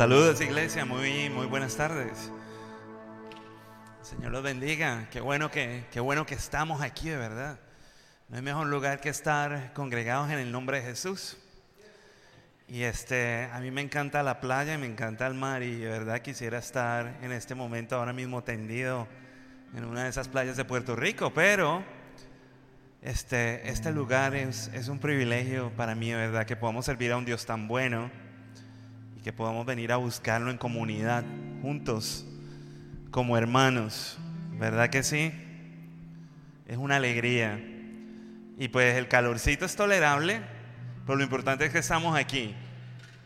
Saludos iglesia, muy, muy buenas tardes. Señor los bendiga. Qué bueno que, qué bueno que estamos aquí, de verdad. No hay mejor lugar que estar congregados en el nombre de Jesús. Y este, a mí me encanta la playa, me encanta el mar y de verdad quisiera estar en este momento ahora mismo tendido en una de esas playas de Puerto Rico, pero este, este lugar es, es un privilegio para mí, de verdad, que podamos servir a un Dios tan bueno que podamos venir a buscarlo en comunidad, juntos, como hermanos. ¿Verdad que sí? Es una alegría. Y pues el calorcito es tolerable, pero lo importante es que estamos aquí.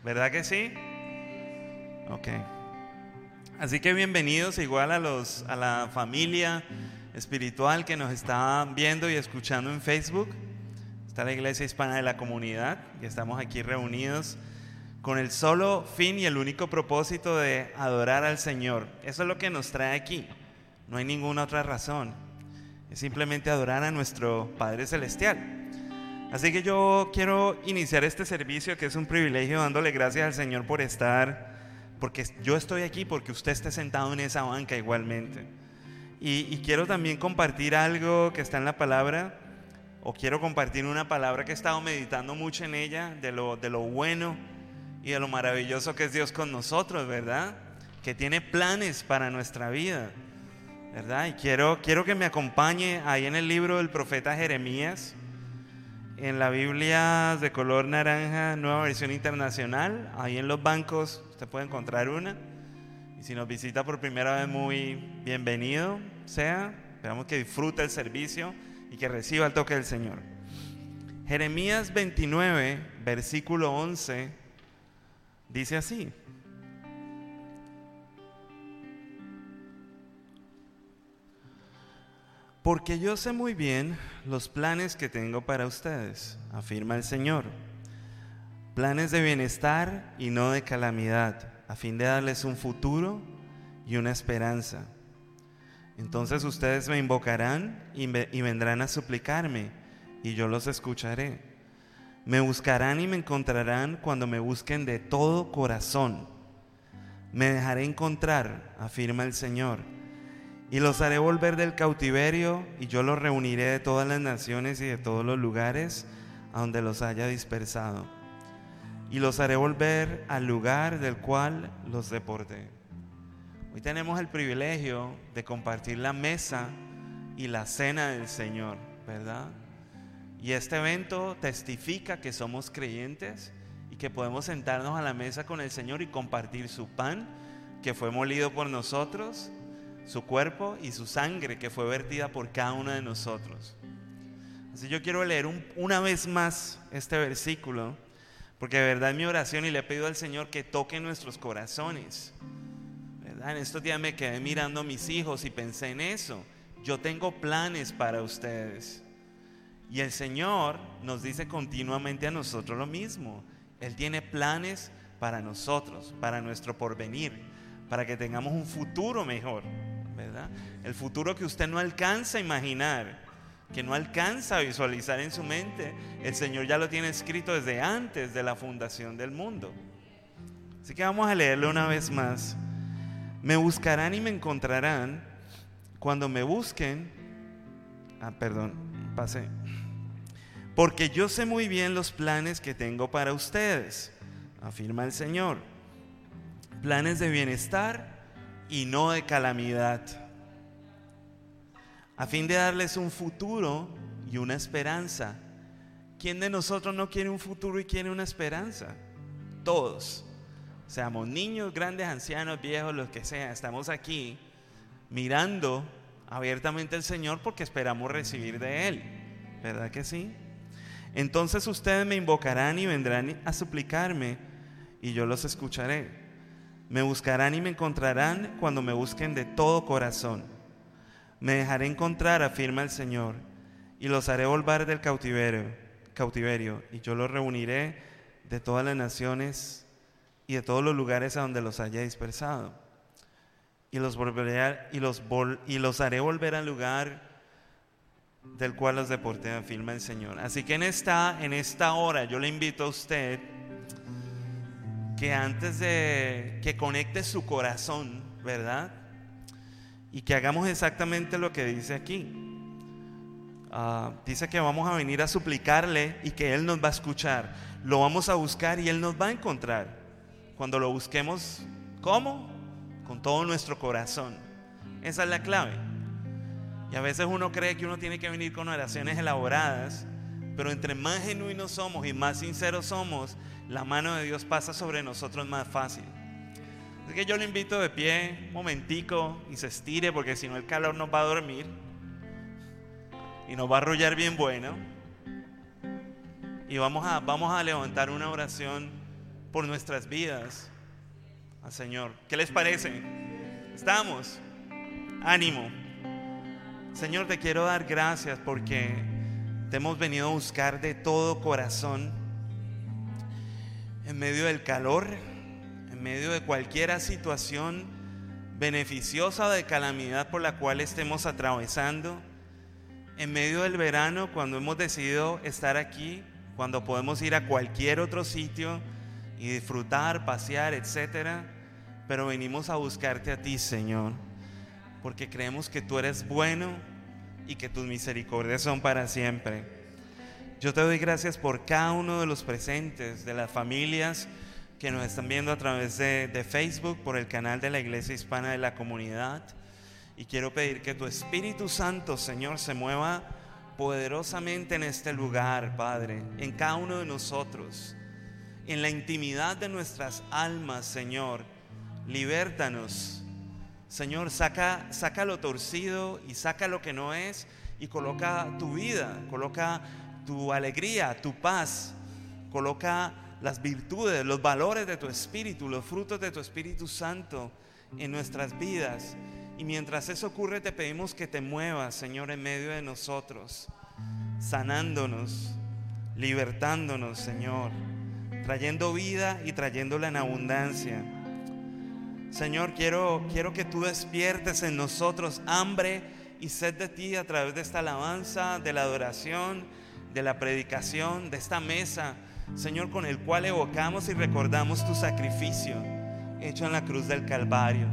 ¿Verdad que sí? Ok. Así que bienvenidos igual a, los, a la familia espiritual que nos está viendo y escuchando en Facebook. Está la Iglesia Hispana de la Comunidad y estamos aquí reunidos con el solo fin y el único propósito de adorar al Señor. Eso es lo que nos trae aquí. No hay ninguna otra razón. Es simplemente adorar a nuestro Padre Celestial. Así que yo quiero iniciar este servicio que es un privilegio dándole gracias al Señor por estar, porque yo estoy aquí, porque usted esté sentado en esa banca igualmente. Y, y quiero también compartir algo que está en la palabra, o quiero compartir una palabra que he estado meditando mucho en ella, de lo, de lo bueno y de lo maravilloso que es Dios con nosotros, ¿verdad? Que tiene planes para nuestra vida, ¿verdad? Y quiero, quiero que me acompañe ahí en el libro del profeta Jeremías, en la Biblia de color naranja, nueva versión internacional, ahí en los bancos usted puede encontrar una. Y si nos visita por primera vez, muy bienvenido sea. Esperamos que disfrute el servicio y que reciba el toque del Señor. Jeremías 29, versículo 11 Dice así. Porque yo sé muy bien los planes que tengo para ustedes, afirma el Señor. Planes de bienestar y no de calamidad, a fin de darles un futuro y una esperanza. Entonces ustedes me invocarán y, vendrán a suplicarme, y yo los escucharé. Me buscarán y me encontrarán cuando me busquen de todo corazón. Me dejaré encontrar, afirma el Señor, y los haré volver del cautiverio y yo los reuniré de todas las naciones y de todos los lugares a donde los haya dispersado. Y los haré volver al lugar del cual los deporté. Hoy tenemos el privilegio de compartir la mesa y la cena del Señor, ¿verdad? Y este evento testifica que somos creyentes y que podemos sentarnos a la mesa con el Señor y compartir su pan que fue molido por nosotros, su cuerpo y su sangre que fue vertida por cada uno de nosotros. Así yo quiero leer una vez más este versículo, porque de verdad es mi oración y le pido al Señor que toque nuestros corazones. En estos días me quedé mirando a mis hijos y pensé en eso. Yo tengo planes para ustedes. Y el Señor nos dice continuamente a nosotros lo mismo. Él tiene planes para nosotros, para nuestro porvenir, para que tengamos un futuro mejor, ¿verdad? El futuro que usted no alcanza a imaginar, que no alcanza a visualizar en su mente, el Señor ya lo tiene escrito desde antes de la fundación del mundo. Así que vamos a leerlo una vez más. Me buscarán y me encontrarán cuando me busquen. Ah, perdón, pasé. Porque yo sé muy bien los planes que tengo para ustedes, afirma el Señor. Planes de bienestar y no de calamidad. A fin de darles un futuro y una esperanza. ¿Quién de nosotros no quiere un futuro y quiere una esperanza? Todos. Seamos niños, grandes, ancianos, viejos, los que sea. Estamos aquí mirando abiertamente al Señor porque esperamos recibir de Él. ¿Verdad que sí? Entonces ustedes me invocarán y vendrán a suplicarme y yo los escucharé. Me buscarán y me encontrarán cuando me busquen de todo corazón. Me dejaré encontrar, afirma el Señor, y los haré volver del cautiverio, cautiverio y yo los reuniré de todas las naciones y de todos los lugares a donde los haya dispersado. Y los, volveré y los, y los haré volver al lugar del cual los deporté, afirma el Señor. Así que en esta, en esta hora yo le invito a usted que antes de que conecte su corazón, ¿verdad? Y que hagamos exactamente lo que dice aquí. Ah, dice que vamos a venir a suplicarle y que Él nos va a escuchar. Lo vamos a buscar y Él nos va a encontrar. Cuando lo busquemos, ¿cómo? Con todo nuestro corazón. Esa es la clave. A veces uno cree que uno tiene que venir con oraciones elaboradas, pero entre más genuinos somos y más sinceros somos, la mano de Dios pasa sobre nosotros más fácil. Así que yo le invito de pie, un momentico, y se estire, porque si no el calor nos va a dormir y nos va a arrullar bien bueno. Y vamos a, vamos a levantar una oración por nuestras vidas al Señor. ¿Qué les parece? ¿Estamos? Ánimo. Señor, te quiero dar gracias porque te hemos venido a buscar de todo corazón en medio del calor, en medio de cualquier situación beneficiosa de calamidad por la cual estemos atravesando, en medio del verano cuando hemos decidido estar aquí, cuando podemos ir a cualquier otro sitio y disfrutar, pasear, etcétera, pero venimos a buscarte a ti, Señor, porque creemos que tú eres bueno y que tus misericordias son para siempre. Yo te doy gracias por cada uno de los presentes, de las familias que nos están viendo a través de, Facebook, por el canal de la Iglesia Hispana de la Comunidad. Y quiero pedir que tu Espíritu Santo, Señor, se mueva poderosamente en este lugar, Padre, en cada uno de nosotros, en la intimidad de nuestras almas, Señor. Libértanos. Señor, saca, saca lo torcido y saca lo que no es y coloca tu vida, coloca tu alegría, tu paz. Coloca las virtudes, los valores de tu Espíritu, los frutos de tu Espíritu Santo en nuestras vidas. Y mientras eso ocurre, te pedimos que te muevas, Señor, en medio de nosotros, sanándonos, libertándonos, Señor, trayendo vida y trayéndola en abundancia. Señor, quiero, quiero que tú despiertes en nosotros hambre y sed de ti a través de esta alabanza, de la adoración de la predicación, de esta mesa, Señor, con el cual evocamos y recordamos tu sacrificio hecho en la cruz del Calvario.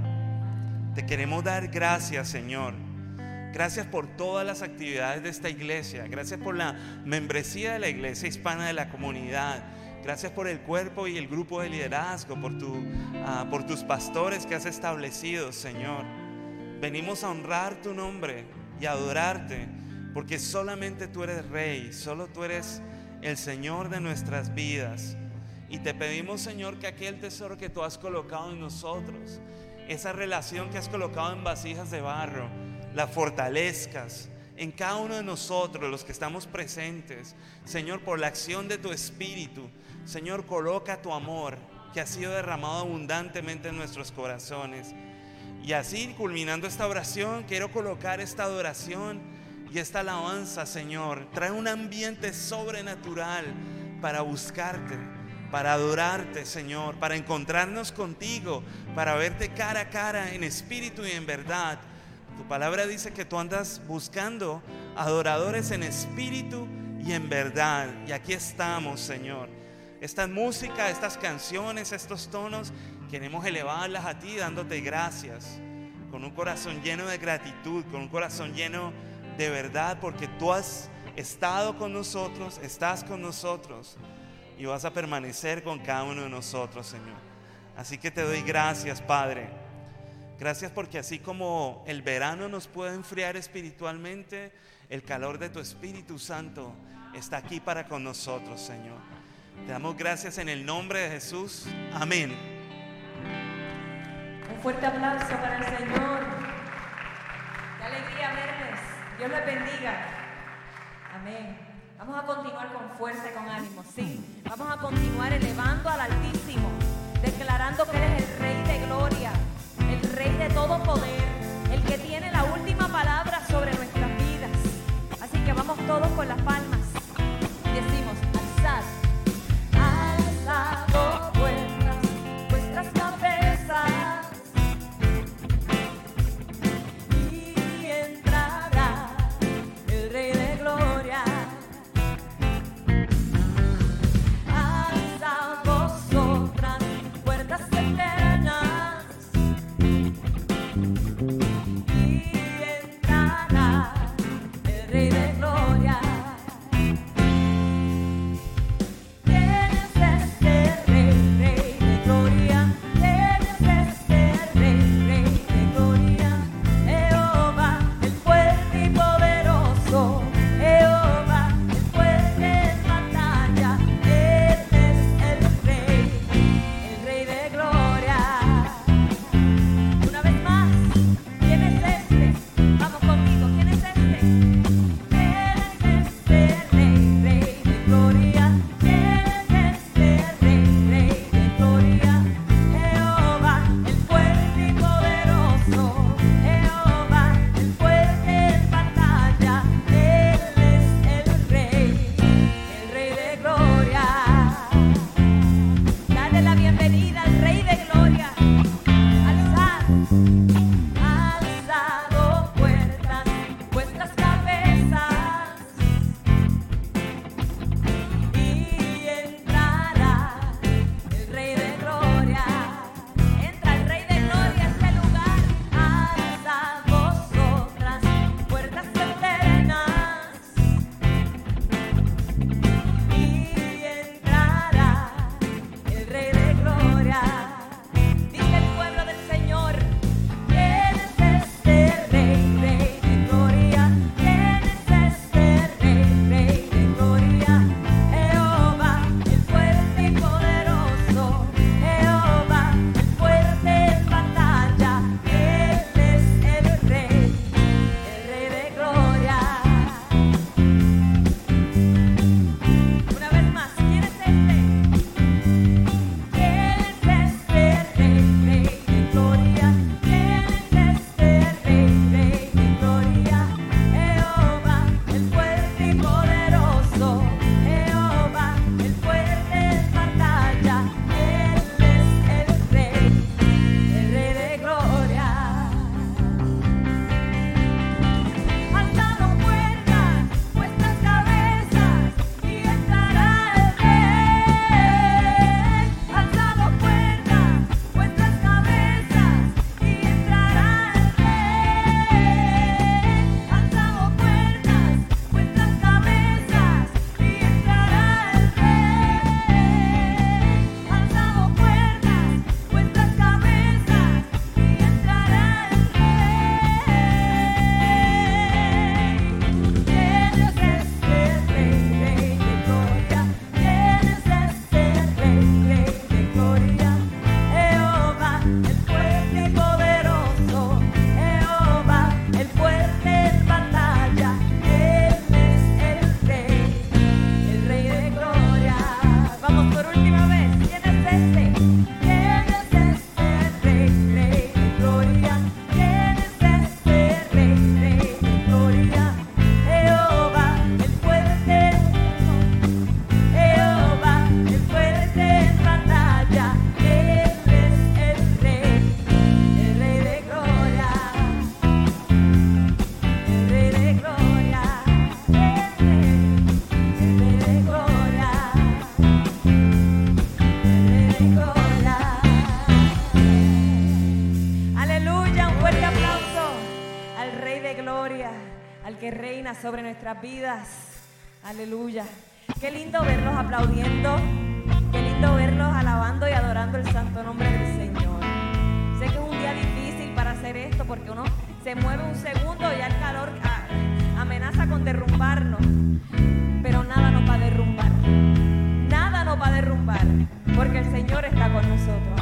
Te queremos dar gracias, Señor. Gracias por todas las actividades de esta iglesia. Gracias por la membresía de la iglesia hispana de la comunidad. Gracias por el cuerpo y el grupo de liderazgo, por, tu, uh, por tus pastores que has establecido, Señor. Venimos a honrar tu nombre y a adorarte porque solamente tú eres rey, solo tú eres el Señor de nuestras vidas. Y te pedimos, Señor, que aquel tesoro que tú has colocado en nosotros, esa relación que has colocado en vasijas de barro, la fortalezcas en cada uno de nosotros, los que estamos presentes. Señor, por la acción de tu Espíritu, Señor, coloca tu amor que ha sido derramado abundantemente en nuestros corazones. Y así, culminando esta oración, quiero colocar esta adoración y esta alabanza, Señor, trae un ambiente sobrenatural para buscarte, para adorarte, Señor, para encontrarnos contigo, para verte cara a cara en espíritu y en verdad. Tu palabra dice que tú andas buscando adoradores en espíritu y en verdad. Y aquí estamos, Señor. Esta música, estas canciones, estos tonos, queremos elevarlas a ti dándote gracias, con un corazón lleno de gratitud, con un corazón lleno de verdad porque tú has estado con nosotros, estás con nosotros y vas a permanecer con cada uno de nosotros, Señor. Así que te doy gracias, Padre. Gracias porque así como el verano nos puede enfriar espiritualmente, el calor de tu Espíritu Santo está aquí para con nosotros, Señor. Te damos gracias en el nombre de Jesús. Amén. Un fuerte aplauso para el Señor. Qué alegría verles. Dios les bendiga. Amén. Vamos a continuar con fuerza y con ánimo. Sí. Vamos a continuar elevando al Altísimo, declarando que eres el Rey de gloria, De todo poder, el que tiene la última palabra sobre nuestras vidas. Así que vamos todos con las palmas decimos, sobre nuestras vidas. Aleluya. Qué lindo verlos aplaudiendo. Qué lindo verlos alabando y adorando el santo nombre del Señor. Sé que es un día difícil para hacer esto porque uno se mueve un segundo y el calor ah, amenaza con derrumbarnos. Pero nada nos va a derrumbar. Nada nos va a derrumbar porque el Señor está con nosotros.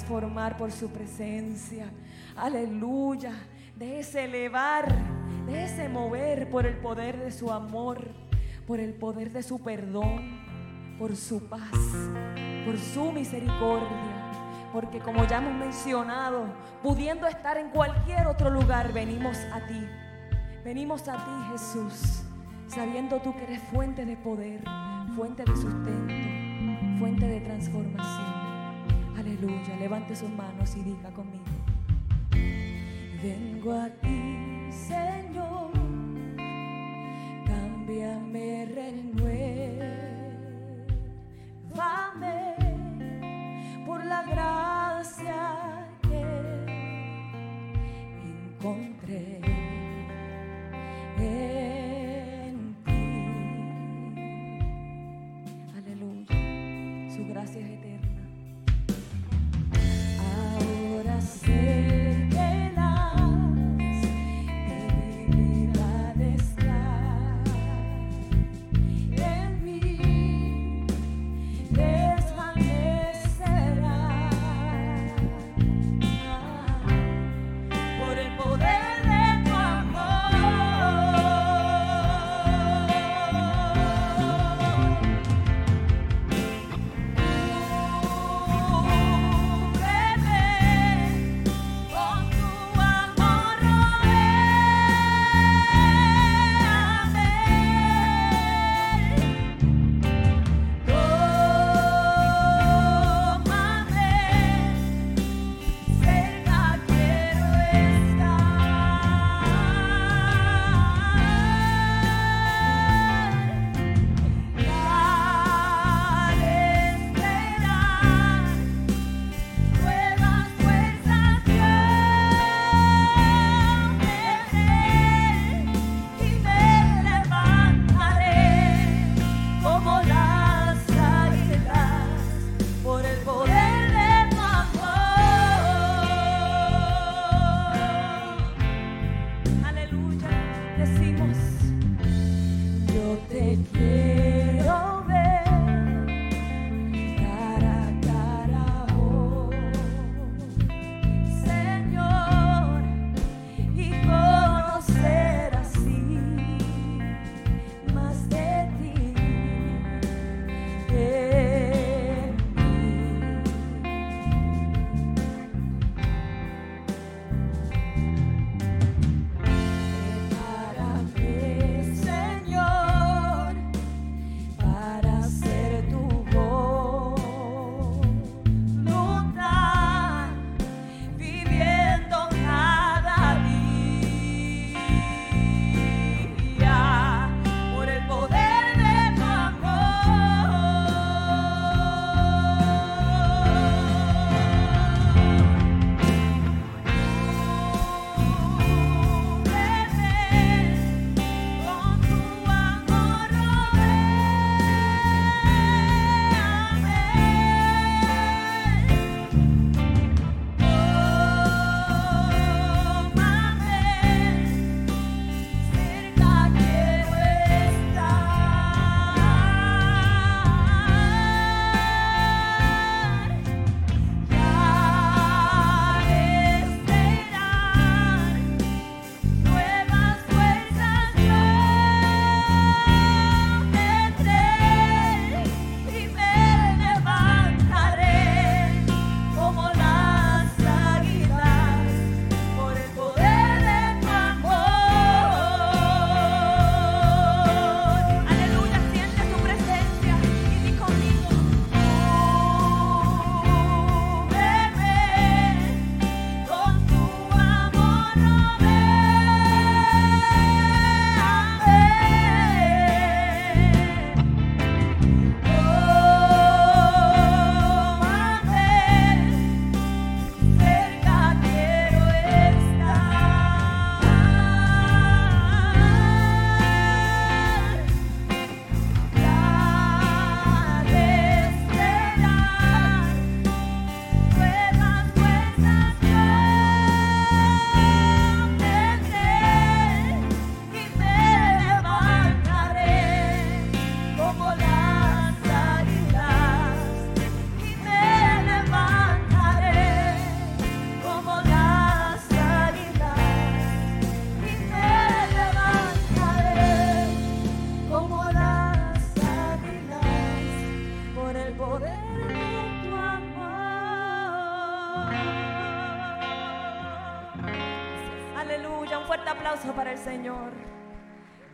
Transformar por su presencia. Aleluya. Déjese elevar, déjese mover por el poder de su amor, por el poder de su perdón, por su paz, por su misericordia. Porque como ya hemos mencionado, pudiendo estar en cualquier otro lugar, venimos a ti. Venimos a ti, Jesús, sabiendo tú que eres fuente de poder, fuente de sustento, fuente de transformación. Aleluya. Levante sus manos y diga conmigo. Vengo a ti, Señor. Cámbiame, renuévame por la gracia que encontré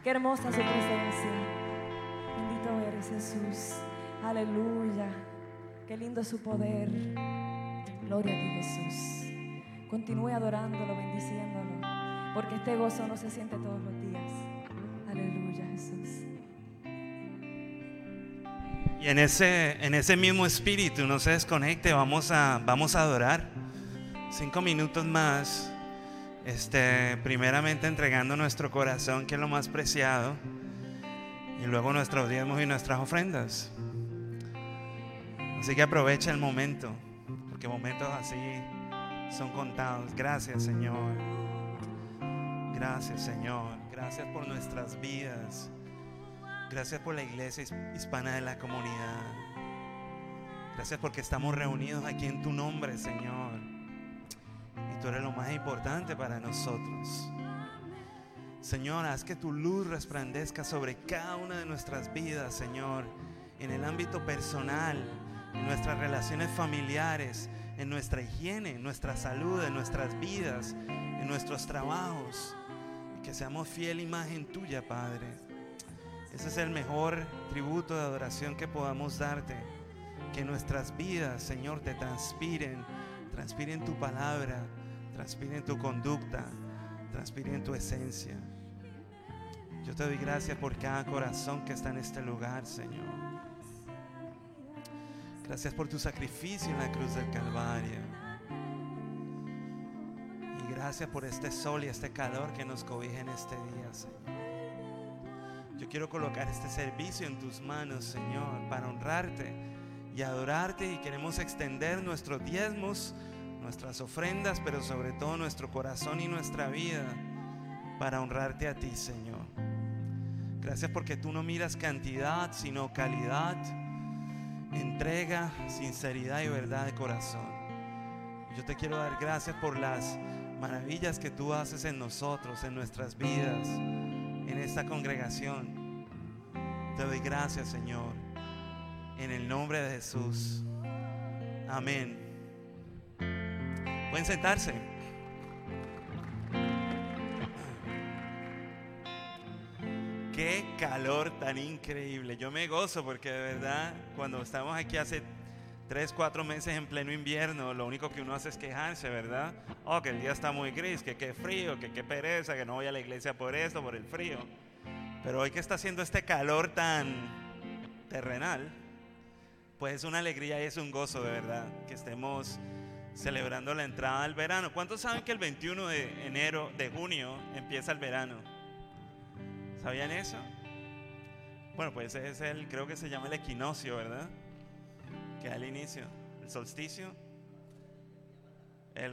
Qué hermosa su presencia. Bendito eres Jesús. Aleluya. Qué lindo su poder. Gloria a ti Jesús. Continúe adorándolo, bendiciéndolo. Porque este gozo no se siente todos los días. Aleluya Jesús. Y en ese, en ese mismo espíritu, no se desconecte, vamos a, vamos a adorar. Cinco minutos más, este, primeramente entregando nuestro corazón, que es lo más preciado, y luego nuestros diezmos y nuestras ofrendas. Así que aprovecha el momento, porque momentos así son contados. Gracias Señor. Gracias Señor. Gracias por nuestras vidas. Gracias por la iglesia hispana de la comunidad. Gracias porque estamos reunidos aquí en tu nombre, Señor. Tú eres lo más importante para nosotros. Señor, haz que tu luz resplandezca sobre cada una de nuestras vidas, Señor, en el ámbito personal, en nuestras relaciones familiares, en nuestra higiene, en nuestra salud, en nuestras vidas, en nuestros trabajos. Y que seamos fiel imagen tuya, Padre. Ese es el mejor tributo de adoración que podamos darte. Que nuestras vidas, Señor, te transpiren, transpiren tu palabra, transpiren tu conducta, transpiren tu esencia. Yo te doy gracias por cada corazón que está en este lugar, Señor. Gracias por tu sacrificio en la cruz del Calvario. Y gracias por este sol y este calor que nos cobija en este día, Señor. Yo quiero colocar este servicio en tus manos, Señor, para honrarte y adorarte y queremos extender nuestros diezmos, nuestras ofrendas, pero sobre todo nuestro corazón y nuestra vida para honrarte a ti, Señor. Gracias porque tú no miras cantidad, sino calidad, entrega, sinceridad y verdad de corazón. Yo te quiero dar gracias por las maravillas que tú haces en nosotros, en nuestras vidas en esta congregación. Te doy gracias, Señor, en el nombre de Jesús. Amén. Pueden sentarse. Qué calor tan increíble. Yo me gozo porque de verdad, cuando estamos aquí hace tres, cuatro meses en pleno invierno, lo único que uno hace es quejarse, ¿verdad? Oh, que el día está muy gris, que qué frío, que qué pereza, que no voy a la iglesia por esto, por el frío. Pero hoy que está haciendo este calor tan terrenal, pues es una alegría y es un gozo de verdad que estemos celebrando la entrada al verano. ¿Cuántos saben que el 21 de enero, de junio, empieza el verano? ¿Sabían eso? Bueno, pues es el, creo que se llama el equinoccio, ¿verdad? que al inicio, el solsticio,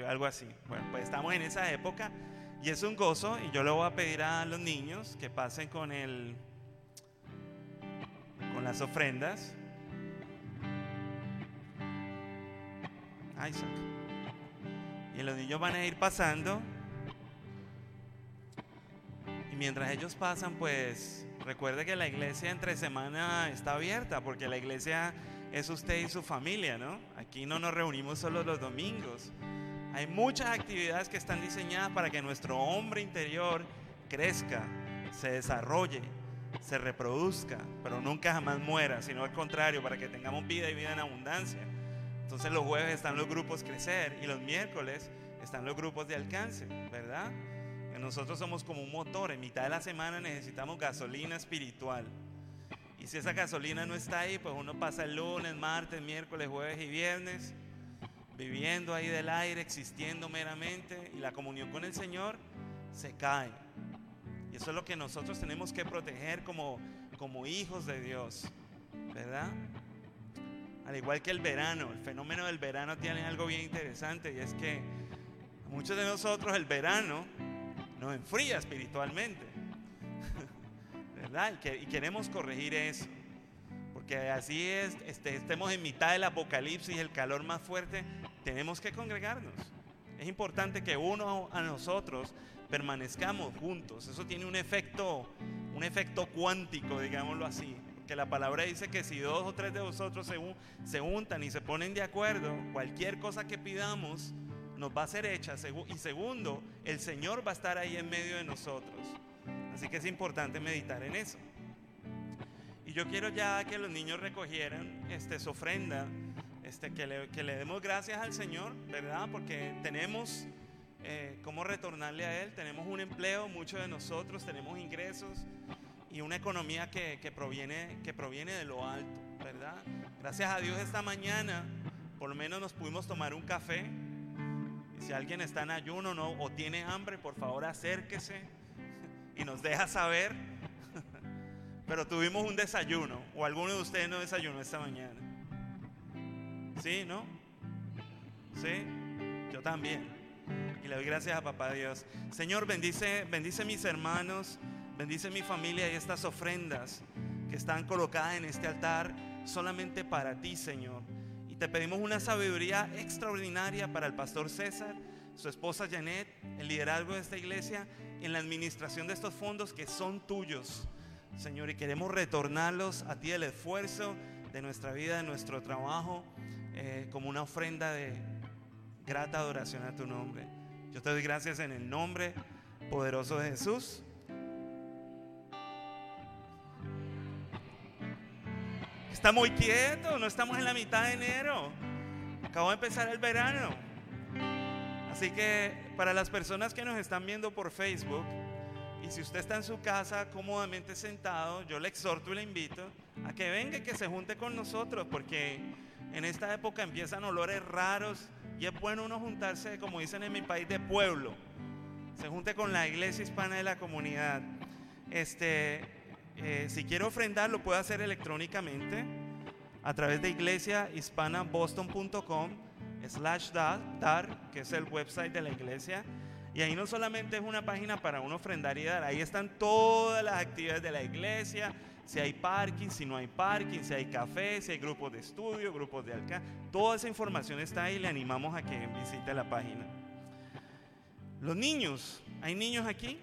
algo así. Bueno, pues estamos en esa época y es un gozo y yo le voy a pedir a los niños que pasen con el con las ofrendas. Isaac. Y los niños van a ir pasando. Y mientras ellos pasan, pues recuerde que la iglesia entre semana está abierta porque la iglesia es usted y su familia, ¿no? Aquí no nos reunimos solo los domingos. Hay muchas actividades que están diseñadas para que nuestro hombre interior crezca, se desarrolle, se reproduzca, pero nunca jamás muera, sino al contrario, para que tengamos vida y vida en abundancia. Entonces los jueves están los grupos crecer y los miércoles están los grupos de alcance, ¿verdad? nosotros somos como un motor, en mitad de la semana necesitamos gasolina espiritual. Y si esa gasolina no está ahí, pues uno pasa el lunes, martes, miércoles, jueves y viernes viviendo ahí del aire, existiendo meramente, y la comunión con el Señor se cae. Y eso es lo que nosotros tenemos que proteger como, como hijos de Dios, ¿verdad? Al igual que el verano, el fenómeno del verano tiene algo bien interesante y es que muchos de nosotros el verano nos enfría espiritualmente. Y, queremos corregir eso. Porque así es, este, estemos en mitad del apocalipsis, el calor más fuerte, tenemos que congregarnos. Es importante que uno a nosotros permanezcamos juntos. Eso tiene un efecto, un efecto cuántico, digámoslo así. Que la palabra dice que si dos o tres de vosotros se, se juntan y se ponen de acuerdo, cualquier cosa que pidamos, nos va a ser hecha. Y segundo, el Señor va a estar ahí en medio de nosotros. Así que es importante meditar en eso. Y yo quiero ya que los niños recogieran este, su ofrenda, este, que, le, que le demos gracias al Señor, ¿verdad? Porque tenemos eh, cómo retornarle a Él, tenemos un empleo, muchos de nosotros tenemos ingresos y una economía que, que, proviene, que proviene de lo alto, ¿verdad? Gracias a Dios esta mañana por lo menos nos pudimos tomar un café. Y si alguien está en ayuno ¿no? o tiene hambre, por favor acérquese y nos deja saber. Pero tuvimos un desayuno, o alguno de ustedes no desayunó esta mañana. ¿Sí? ¿No? ¿Sí? Yo también. Y le doy gracias a papá Dios. Señor, bendice, bendice mis hermanos, bendice mi familia y estas ofrendas que están colocadas en este altar solamente para ti, Señor. Y te pedimos una sabiduría extraordinaria para el pastor César, su esposa Janet, el liderazgo de esta iglesia, en la administración de estos fondos que son tuyos, Señor. Y queremos retornarlos a ti el esfuerzo de nuestra vida, de nuestro trabajo, eh, como una ofrenda de grata adoración a tu nombre. Yo te doy gracias en el nombre poderoso de Jesús. Está muy quieto, no estamos en la mitad de enero. Acabo de empezar el verano. Así que para las personas que nos están viendo por Facebook, y si usted está en su casa cómodamente sentado, yo le exhorto y le invito a que venga y que se junte con nosotros, porque en esta época empiezan olores raros y es bueno uno juntarse, como dicen en mi país, de pueblo. Se junte con la iglesia hispana de la comunidad. Este, eh, si quiere ofrendar, lo puede hacer electrónicamente a través de iglesiahispanaboston.com slash dar, que es el website de la iglesia. Y ahí no solamente es una página para uno ofrendar y dar, ahí están todas las actividades de la iglesia, si hay parking, si no hay parking, si hay café, si hay grupos de estudio, grupos de alcance, toda esa información está ahí le animamos a que visite la página. Los niños, ¿hay niños aquí?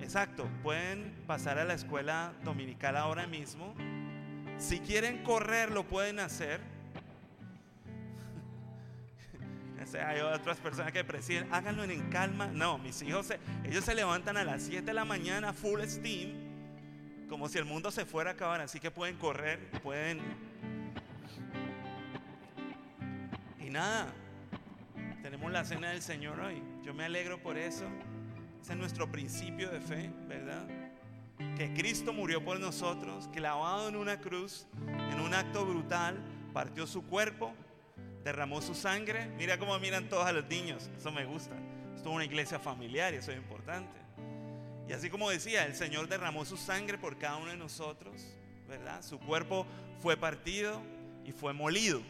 Exacto, pueden pasar a la escuela dominical ahora mismo. Si quieren correr, lo pueden hacer. Hay otras personas que presiden, háganlo en calma. No, mis hijos, ellos se levantan a las 7 de la mañana, full steam, como si el mundo se fuera a acabar. Así que pueden correr, pueden. Y nada, tenemos la cena del Señor hoy. Yo me alegro por eso. Es nuestro principio de fe, ¿verdad? Que Cristo murió por nosotros, que lavado en una cruz, en un acto brutal, partió su cuerpo, derramó su sangre. Mira cómo miran todos a los niños, eso me gusta. Esto es una iglesia familiar y eso es importante. Y así como decía, el Señor derramó su sangre por cada uno de nosotros, ¿verdad? Su cuerpo fue partido y fue molido.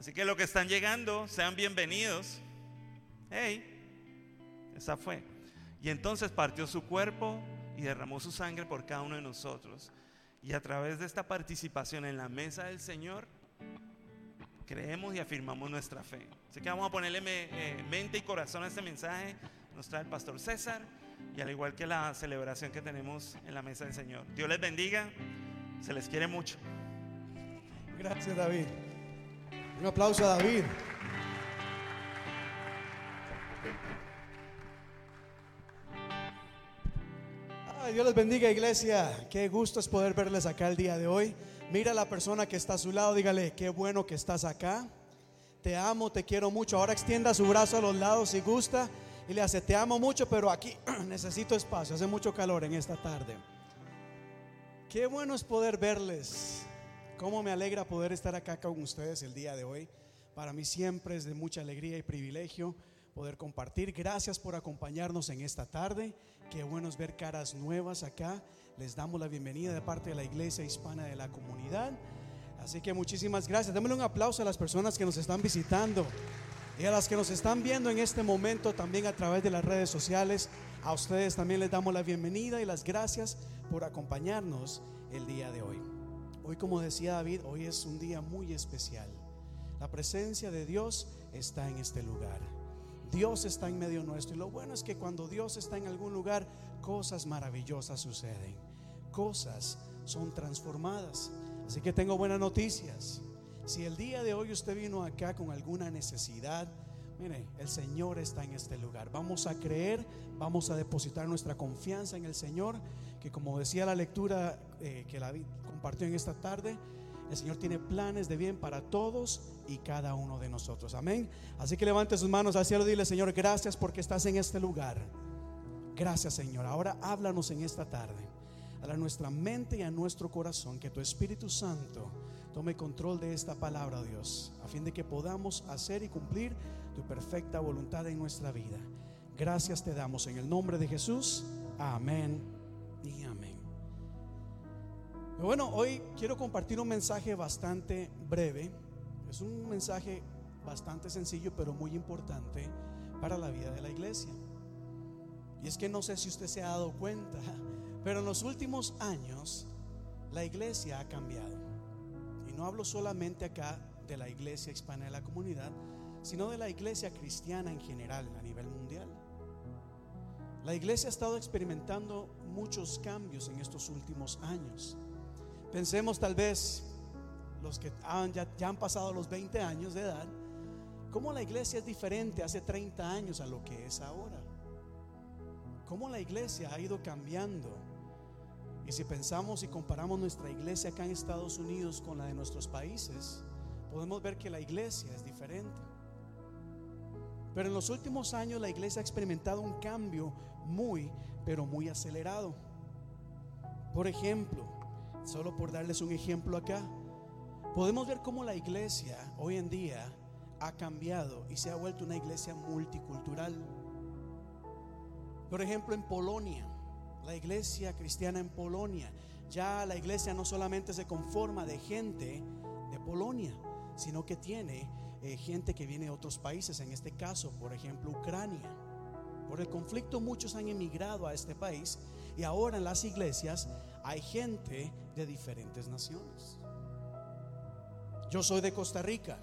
Así que los que están llegando, sean bienvenidos. Hey, esa fue. Y entonces partió su cuerpo y derramó su sangre por cada uno de nosotros. Y a través de esta participación en la mesa del Señor, creemos y afirmamos nuestra fe. Así que vamos a ponerle eh, mente y corazón a este mensaje. Nos trae el pastor César y al igual que la celebración que tenemos en la mesa del Señor. Dios les bendiga. Se les quiere mucho. Gracias David. Un aplauso a David. Dios les bendiga iglesia. Qué gusto es poder verles acá el día de hoy. Mira a la persona que está a su lado, dígale, qué bueno que estás acá. Te amo, te quiero mucho. Ahora extienda su brazo a los lados si gusta y le hace, te amo mucho, pero aquí necesito espacio. Hace mucho calor en esta tarde. Qué bueno es poder verles. Cómo me alegra poder estar acá con ustedes el día de hoy. Para mí siempre es de mucha alegría y privilegio poder compartir. Gracias por acompañarnos en esta tarde. Qué bueno ver caras nuevas acá. Les damos la bienvenida de parte de la Iglesia Hispana de la Comunidad. Así que muchísimas gracias. Démosle un aplauso a las personas que nos están visitando y a las que nos están viendo en este momento también a través de las redes sociales. A ustedes también les damos la bienvenida y las gracias por acompañarnos el día de hoy. Hoy, como decía David, hoy es un día muy especial. La presencia de Dios está en este lugar. Dios está en medio nuestro. Y lo bueno es que cuando Dios está en algún lugar, cosas maravillosas suceden. Cosas son transformadas. Así que tengo buenas noticias. Si el día de hoy usted vino acá con alguna necesidad, Mire, el Señor está en este lugar. Vamos a creer, vamos a depositar nuestra confianza en el Señor, que como decía la lectura eh, que la compartió en esta tarde, el Señor tiene planes de bien para todos y cada uno de nosotros. Amén. Así que levante sus manos al cielo y dile, Señor, gracias porque estás en este lugar. Gracias, Señor. Ahora háblanos en esta tarde. A nuestra mente y a nuestro corazón, que tu Espíritu Santo tome control de esta palabra, Dios, a fin de que podamos hacer y cumplir tu perfecta voluntad en nuestra vida. Gracias te damos en el nombre de Jesús. Amén. Bueno, hoy quiero compartir un mensaje bastante breve. Es un mensaje bastante sencillo, pero muy importante para la vida de la iglesia. Y es que no sé si usted se ha dado cuenta, pero en los últimos años la iglesia ha cambiado. Y no hablo solamente acá de la iglesia hispana de la comunidad, sino de la iglesia cristiana en general a nivel mundial. La iglesia ha estado experimentando muchos cambios en estos últimos años. Pensemos tal vez los que ya, ya, han pasado los 20 años de edad, cómo la iglesia es diferente hace 30 años a lo que es ahora. Cómo la iglesia ha ido cambiando. Y si pensamos y comparamos nuestra iglesia acá en Estados Unidos con la de nuestros países, podemos ver que la iglesia es diferente. Pero en los últimos años la iglesia ha experimentado un cambio muy, pero muy acelerado. Por ejemplo, solo por darles un ejemplo acá, podemos ver cómo la iglesia hoy en día ha cambiado y se ha vuelto una iglesia multicultural. Por ejemplo, en Polonia, la iglesia cristiana en Polonia, ya la iglesia no solamente se conforma de gente de Polonia, sino que tiene eh, gente que viene de otros países, en este caso, por ejemplo, Ucrania. Por el conflicto muchos han emigrado a este país y ahora en las iglesias hay gente de diferentes naciones. Yo soy de Costa Rica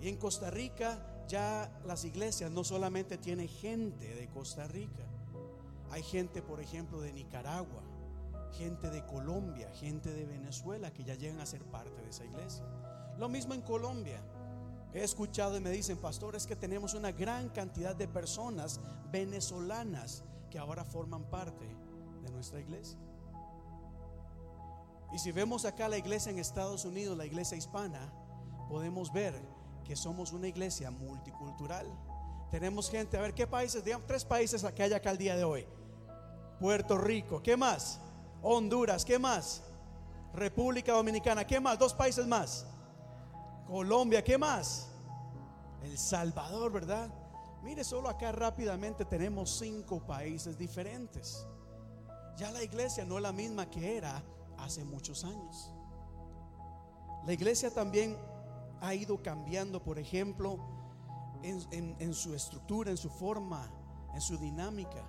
y en Costa Rica ya las iglesias no solamente tienen gente de Costa Rica, hay gente, por ejemplo, de Nicaragua, gente de Colombia, gente de Venezuela que ya llegan a ser parte de esa iglesia. Lo mismo en Colombia. He escuchado y me dicen, pastor, es que tenemos una gran cantidad de personas venezolanas que ahora forman parte de nuestra iglesia. Y si vemos acá la iglesia en Estados Unidos, la iglesia hispana, podemos ver que somos una iglesia multicultural. Tenemos gente, a ver, ¿qué países? Digamos, tres países que hay acá el día de hoy. Puerto Rico, ¿qué más? Honduras, ¿qué más? República Dominicana, ¿qué más? Dos países más. Colombia, ¿qué más? El Salvador, ¿verdad? Mire, solo acá rápidamente tenemos cinco países diferentes. Ya la iglesia no es la misma que era hace muchos años. La iglesia también ha ido cambiando, por ejemplo, en, su estructura, en su forma, en su dinámica.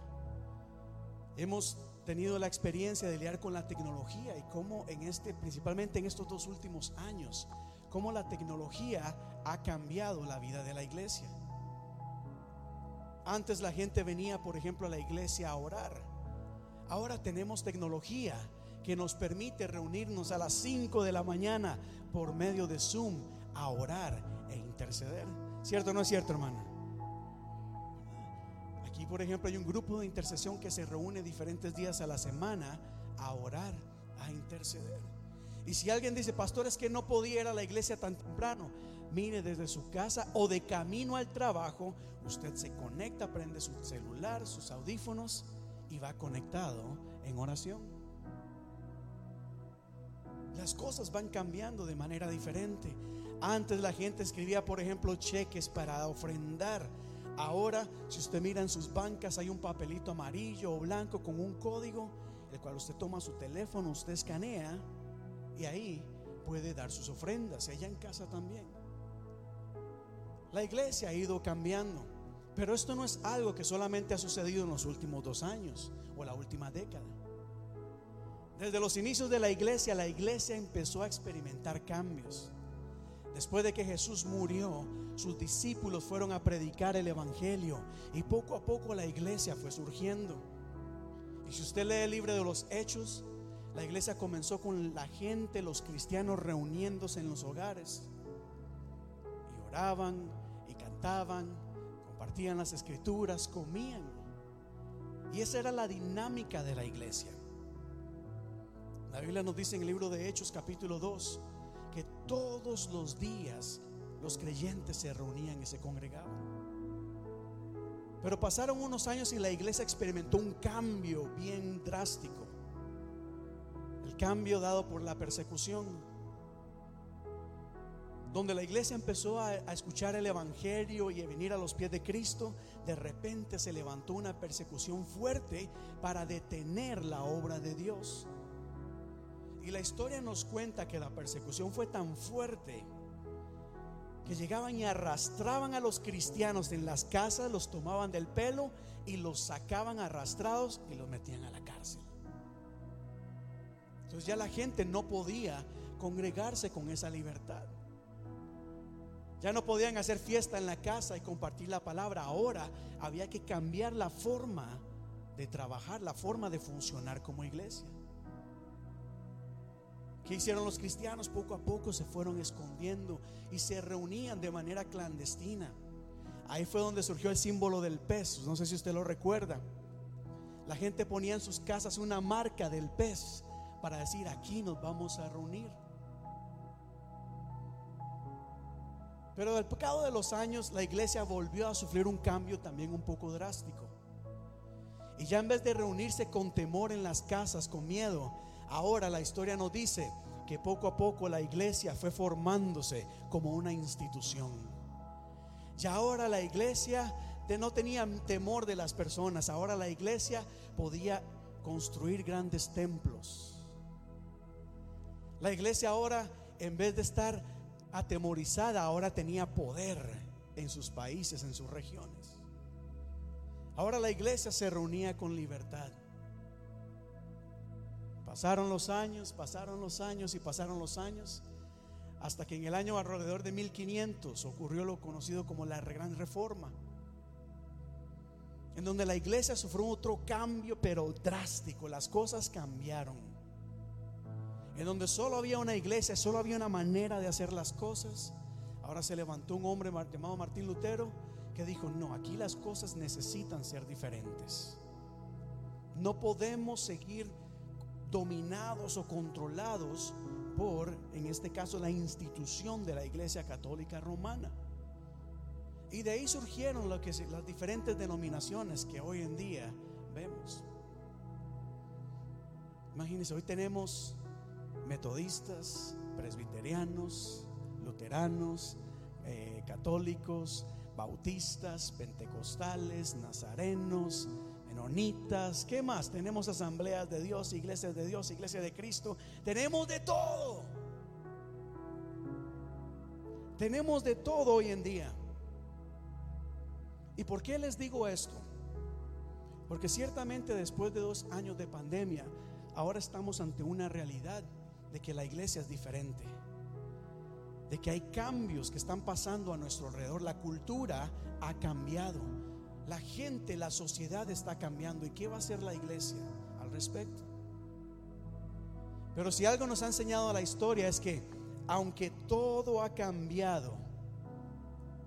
Hemos tenido la experiencia de lidiar con la tecnología y cómo en este, principalmente en estos dos últimos años, cómo la tecnología ha cambiado la vida de la iglesia. Antes la gente venía, por ejemplo, a la iglesia a orar. Ahora tenemos tecnología que nos permite reunirnos a las 5 de la mañana por medio de Zoom a orar e interceder. ¿Cierto o no es cierto, hermana? Aquí, por ejemplo, hay un grupo de intercesión que se reúne diferentes días a la semana a orar, a interceder. Y si alguien dice, pastor, es que no podía ir a la iglesia tan temprano, mire desde su casa o de camino al trabajo, usted se conecta, prende su celular, sus audífonos y va conectado en oración. Las cosas van cambiando de manera diferente. Antes la gente escribía, por ejemplo, cheques para ofrendar. Ahora, si usted mira en sus bancas, hay un papelito amarillo o blanco con un código, el cual usted toma su teléfono, usted escanea y ahí puede dar sus ofrendas, ella en casa también. La iglesia ha ido cambiando, pero esto no es algo que solamente ha sucedido en los últimos dos años o la última década. Desde los inicios de la iglesia, la iglesia empezó a experimentar cambios. Después de que Jesús murió, sus discípulos fueron a predicar el Evangelio y poco a poco la iglesia fue surgiendo. Y si usted lee el libro de los Hechos, la iglesia comenzó con la gente, los cristianos reuniéndose en los hogares. Y oraban y cantaban compartían las escrituras, comían. Y esa era la dinámica de la iglesia. La Biblia nos dice en el libro de Hechos capítulo 2 que todos los días los creyentes se reunían y se congregaban. Pero pasaron unos años y la iglesia experimentó un cambio bien drástico. El cambio dado por la persecución. Donde la iglesia empezó a, escuchar el Evangelio y a venir a los pies de Cristo, de repente se levantó una persecución fuerte para detener la obra de Dios. Y la historia nos cuenta que la persecución fue tan fuerte que llegaban y arrastraban a los cristianos en las casas, los tomaban del pelo y los sacaban arrastrados y los metían a la cárcel. Entonces ya la gente no podía congregarse con esa libertad. Ya no podían hacer fiesta en la casa y compartir la palabra. Ahora había que cambiar la forma de trabajar, la forma de funcionar como iglesia. ¿Qué hicieron los cristianos? Poco a poco se fueron escondiendo y se reunían de manera clandestina. Ahí fue donde surgió el símbolo del pez. No sé si usted lo recuerda. La gente ponía en sus casas una marca del pez para decir, aquí nos vamos a reunir. Pero del pecado de los años, la iglesia volvió a sufrir un cambio también un poco drástico. Y ya en vez de reunirse con temor en las casas, con miedo, Ahora la historia nos dice que poco a poco la iglesia fue formándose como una institución. Y ahora la iglesia no tenía temor de las personas, ahora la iglesia podía construir grandes templos. La iglesia ahora, en vez de estar atemorizada, ahora tenía poder en sus países, en sus regiones. Ahora la iglesia se reunía con libertad. Pasaron los años, pasaron los años y pasaron los años, hasta que en el año alrededor de 1500 ocurrió lo conocido como la Gran Reforma, en donde la iglesia sufrió otro cambio, pero drástico, las cosas cambiaron. En donde solo había una iglesia, solo había una manera de hacer las cosas. Ahora se levantó un hombre llamado Martín Lutero que dijo, no, aquí las cosas necesitan ser diferentes. No podemos seguir dominados o controlados por, en este caso, la institución de la Iglesia Católica Romana. Y de ahí surgieron las diferentes denominaciones que hoy en día vemos. Imagínense, hoy tenemos metodistas, presbiterianos, luteranos, eh, católicos, bautistas, pentecostales, nazarenos, menonitas, ¿qué más? Tenemos asambleas de Dios, iglesias de Dios, iglesia de Cristo, tenemos de todo. Tenemos de todo hoy en día. ¿Y por qué les digo esto? Porque ciertamente después de dos años de pandemia, ahora estamos ante una realidad de que la iglesia es diferente, de que hay cambios que están pasando a nuestro alrededor, la cultura ha cambiado. La gente, la sociedad está cambiando. ¿Y qué va a hacer la iglesia al respecto? Pero si algo nos ha enseñado la historia es que aunque todo ha cambiado,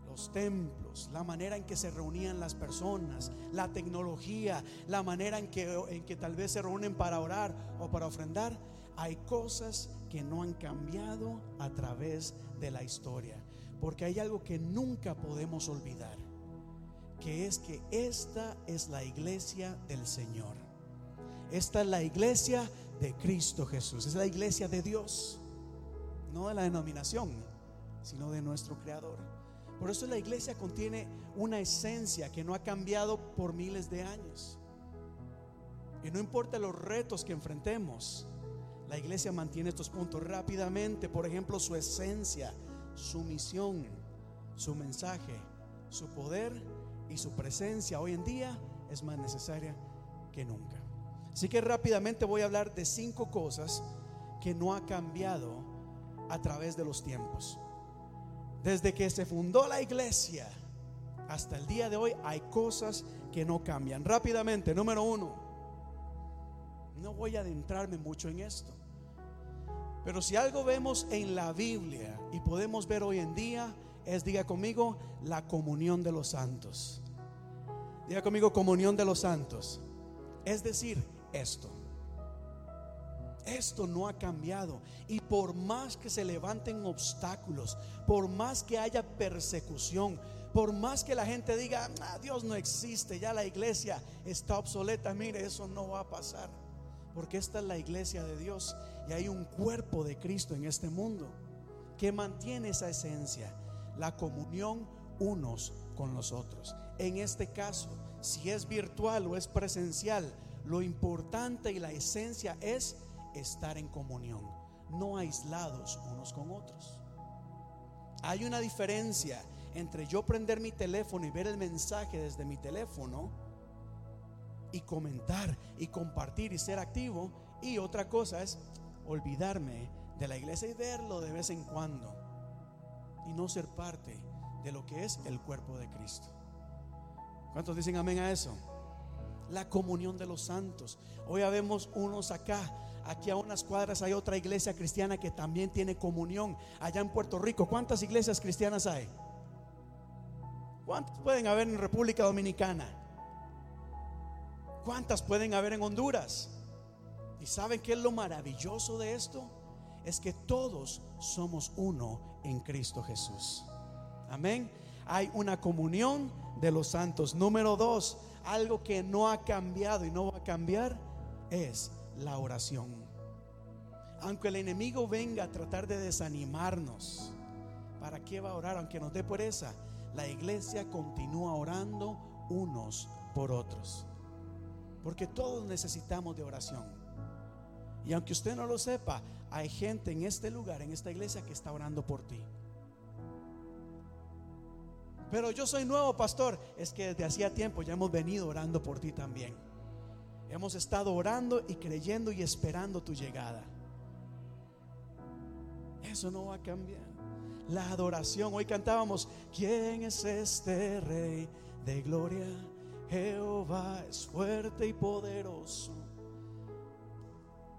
los templos, la manera en que se reunían las personas, la tecnología, la manera en que, en que tal vez se reúnen para orar o para ofrendar, hay cosas que no han cambiado a través de la historia. Porque hay algo que nunca podemos olvidar que es que esta es la iglesia del Señor. Esta es la iglesia de Cristo Jesús. Es la iglesia de Dios, no de la denominación, sino de nuestro Creador. Por eso la iglesia contiene una esencia que no ha cambiado por miles de años. Y no importa los retos que enfrentemos, la iglesia mantiene estos puntos rápidamente. Por ejemplo, su esencia, su misión, su mensaje, su poder y su presencia hoy en día es más necesaria que nunca. Así que rápidamente voy a hablar de cinco cosas que no ha cambiado a través de los tiempos. Desde que se fundó la iglesia hasta el día de hoy hay cosas que no cambian. Rápidamente, número uno, no voy a adentrarme mucho en esto. Pero si algo vemos en la Biblia y podemos ver hoy en día es, diga conmigo, la comunión de los santos. Diga conmigo, comunión de los santos. Es decir, esto. Esto no ha cambiado. Y por más que se levanten obstáculos, por más que haya persecución, por más que la gente diga, ah, Dios no existe, ya la iglesia está obsoleta, mire, eso no va a pasar. Porque esta es la iglesia de Dios y hay un cuerpo de Cristo en este mundo que mantiene esa esencia, la comunión unos con los otros. En este caso, si es virtual o es presencial, lo importante y la esencia es estar en comunión, no aislados unos con otros. Hay una diferencia entre yo prender mi teléfono y ver el mensaje desde mi teléfono y comentar y compartir y ser activo y otra cosa es olvidarme de la iglesia y verlo de vez en cuando y no ser parte de lo que es el cuerpo de Cristo. ¿Cuántos dicen amén a eso? La comunión de los santos. Hoy habemos unos acá. Aquí a unas cuadras hay otra iglesia cristiana que también tiene comunión. Allá en Puerto Rico, ¿cuántas iglesias cristianas hay? ¿Cuántas pueden haber en República Dominicana? ¿Cuántas pueden haber en Honduras? ¿Y saben qué es lo maravilloso de esto? Es que todos somos uno en Cristo Jesús. Amén. Hay una comunión de los santos. Número dos, algo que no ha cambiado y no va a cambiar es la oración. Aunque el enemigo venga a tratar de desanimarnos, ¿para qué va a orar? Aunque nos dé por esa, la iglesia continúa orando unos por otros. Porque todos necesitamos de oración. Y aunque usted no lo sepa, hay gente en este lugar, en esta iglesia, que está orando por ti. Pero yo soy nuevo pastor. Es que desde hacía tiempo ya hemos venido orando por ti también. Hemos estado orando y creyendo y esperando tu llegada. Eso no va a cambiar. La adoración. Hoy cantábamos, ¿quién es este rey de gloria? Jehová es fuerte y poderoso.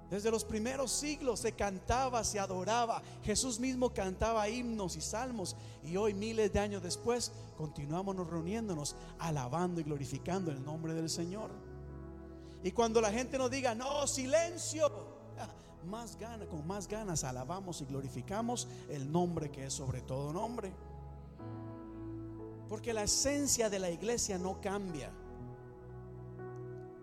Desde los primeros siglos se cantaba, se adoraba. Jesús mismo cantaba himnos y salmos. Y hoy, miles de años después, continuamos reuniéndonos, alabando y glorificando el nombre del Señor. Y cuando la gente nos diga, no, silencio, más ganas, con más ganas alabamos y glorificamos el nombre que es sobre todo nombre. Porque la esencia de la iglesia no cambia.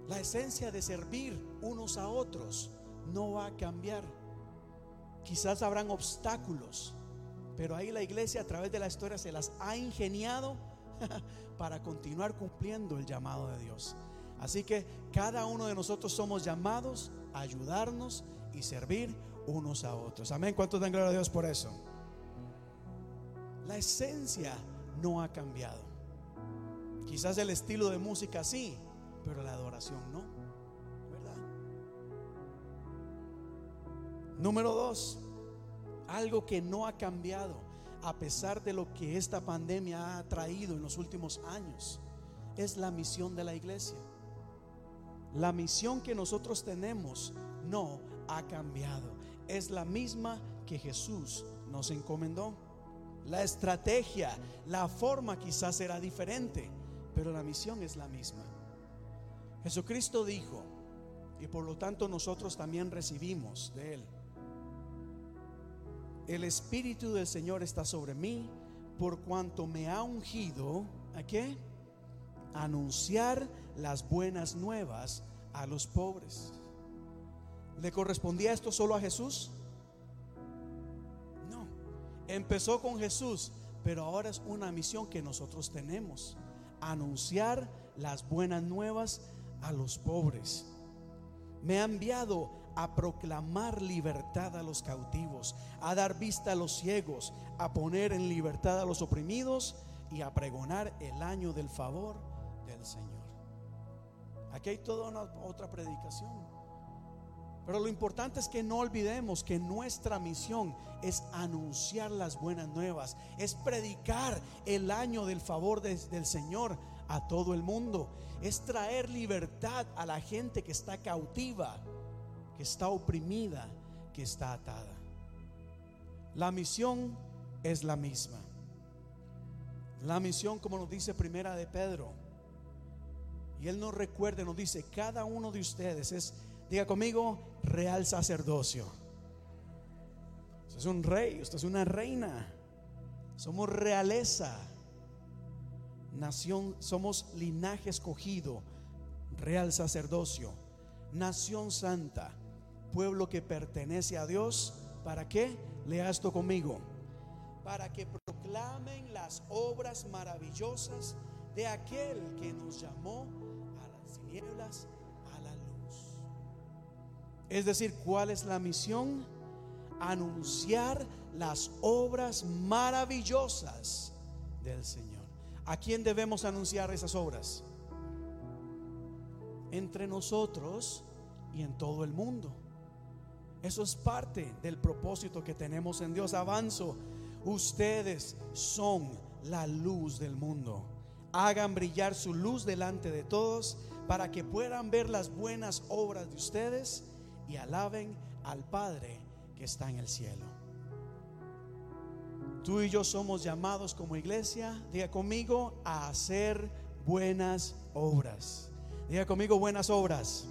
La esencia de servir unos a otros no va a cambiar. Quizás habrán obstáculos, pero ahí la iglesia a través de la historia se las ha ingeniado para continuar cumpliendo el llamado de Dios. Así que cada uno de nosotros somos llamados a ayudarnos y servir unos a otros. Amén. ¿Cuántos dan gloria a Dios por eso? La esencia no ha cambiado. Quizás el estilo de música sí, pero la adoración no. Número dos, algo que no ha cambiado a pesar de lo que esta pandemia ha traído en los últimos años, es la misión de la iglesia. La misión que nosotros tenemos no ha cambiado. Es la misma que Jesús nos encomendó. La estrategia, la forma quizás será diferente, pero la misión es la misma. Jesucristo dijo, y por lo tanto nosotros también recibimos de Él el Espíritu del Señor está sobre mí por cuanto me ha ungido, ¿a qué? anunciar las buenas nuevas a los pobres. ¿Le correspondía esto solo a Jesús? No. Empezó con Jesús, pero ahora es una misión que nosotros tenemos. Anunciar las buenas nuevas a los pobres. Me ha enviado a proclamar libertad a los cautivos, a dar vista a los ciegos, a poner en libertad a los oprimidos y a pregonar el año del favor del Señor. Aquí hay toda otra predicación. Pero lo importante es que no olvidemos que nuestra misión es anunciar las buenas nuevas, es predicar el año del favor del Señor a todo el mundo, es traer libertad a la gente que está cautiva que está oprimida, que está atada. La misión es la misma. La misión, como nos dice Primera de Pedro, y él nos recuerda, nos dice, cada uno de ustedes es, diga conmigo, real sacerdocio. Usted es un rey, usted es una reina. Somos realeza. Nación, somos linaje escogido, real sacerdocio, nación santa, pueblo que pertenece a Dios. ¿Para qué? Lea esto conmigo. Para que proclamen las obras maravillosas de aquel que nos llamó a las tinieblas a la luz. Es decir, ¿cuál es la misión? Anunciar las obras maravillosas del Señor. ¿A quién debemos anunciar esas obras? Entre nosotros y en todo el mundo. Eso es parte del propósito que tenemos en Dios. Avanzo. Ustedes son la luz del mundo. Hagan brillar su luz delante de todos para que puedan ver las buenas obras de ustedes y alaben al Padre que está en el cielo. Tú y yo somos llamados como iglesia, diga conmigo, a hacer buenas obras. Diga conmigo buenas obras.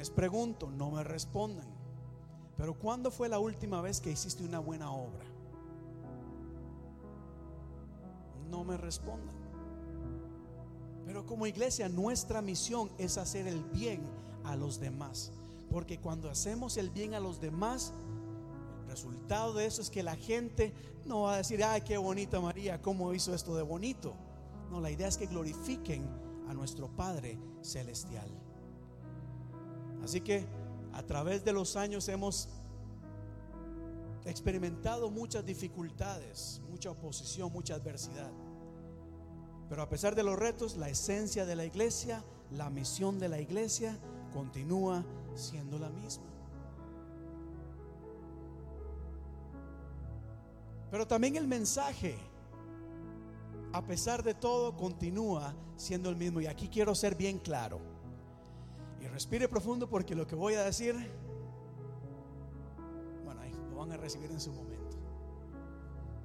Les pregunto, no me respondan. Pero ¿cuándo fue la última vez que hiciste una buena obra? No me respondan. Pero como iglesia nuestra misión es hacer el bien a los demás. Porque cuando hacemos el bien a los demás, el resultado de eso es que la gente no va a decir, ay, qué bonita María, cómo hizo esto de bonito. No, la idea es que glorifiquen a nuestro Padre Celestial. Así que a través de los años hemos experimentado muchas dificultades, mucha oposición, mucha adversidad. Pero a pesar de los retos, la esencia de la iglesia, la misión de la iglesia continúa siendo la misma. Pero también el mensaje, a pesar de todo, continúa siendo el mismo. Y aquí quiero ser bien claro. Y respire profundo porque lo que voy a decir, bueno, ahí lo van a recibir en su momento.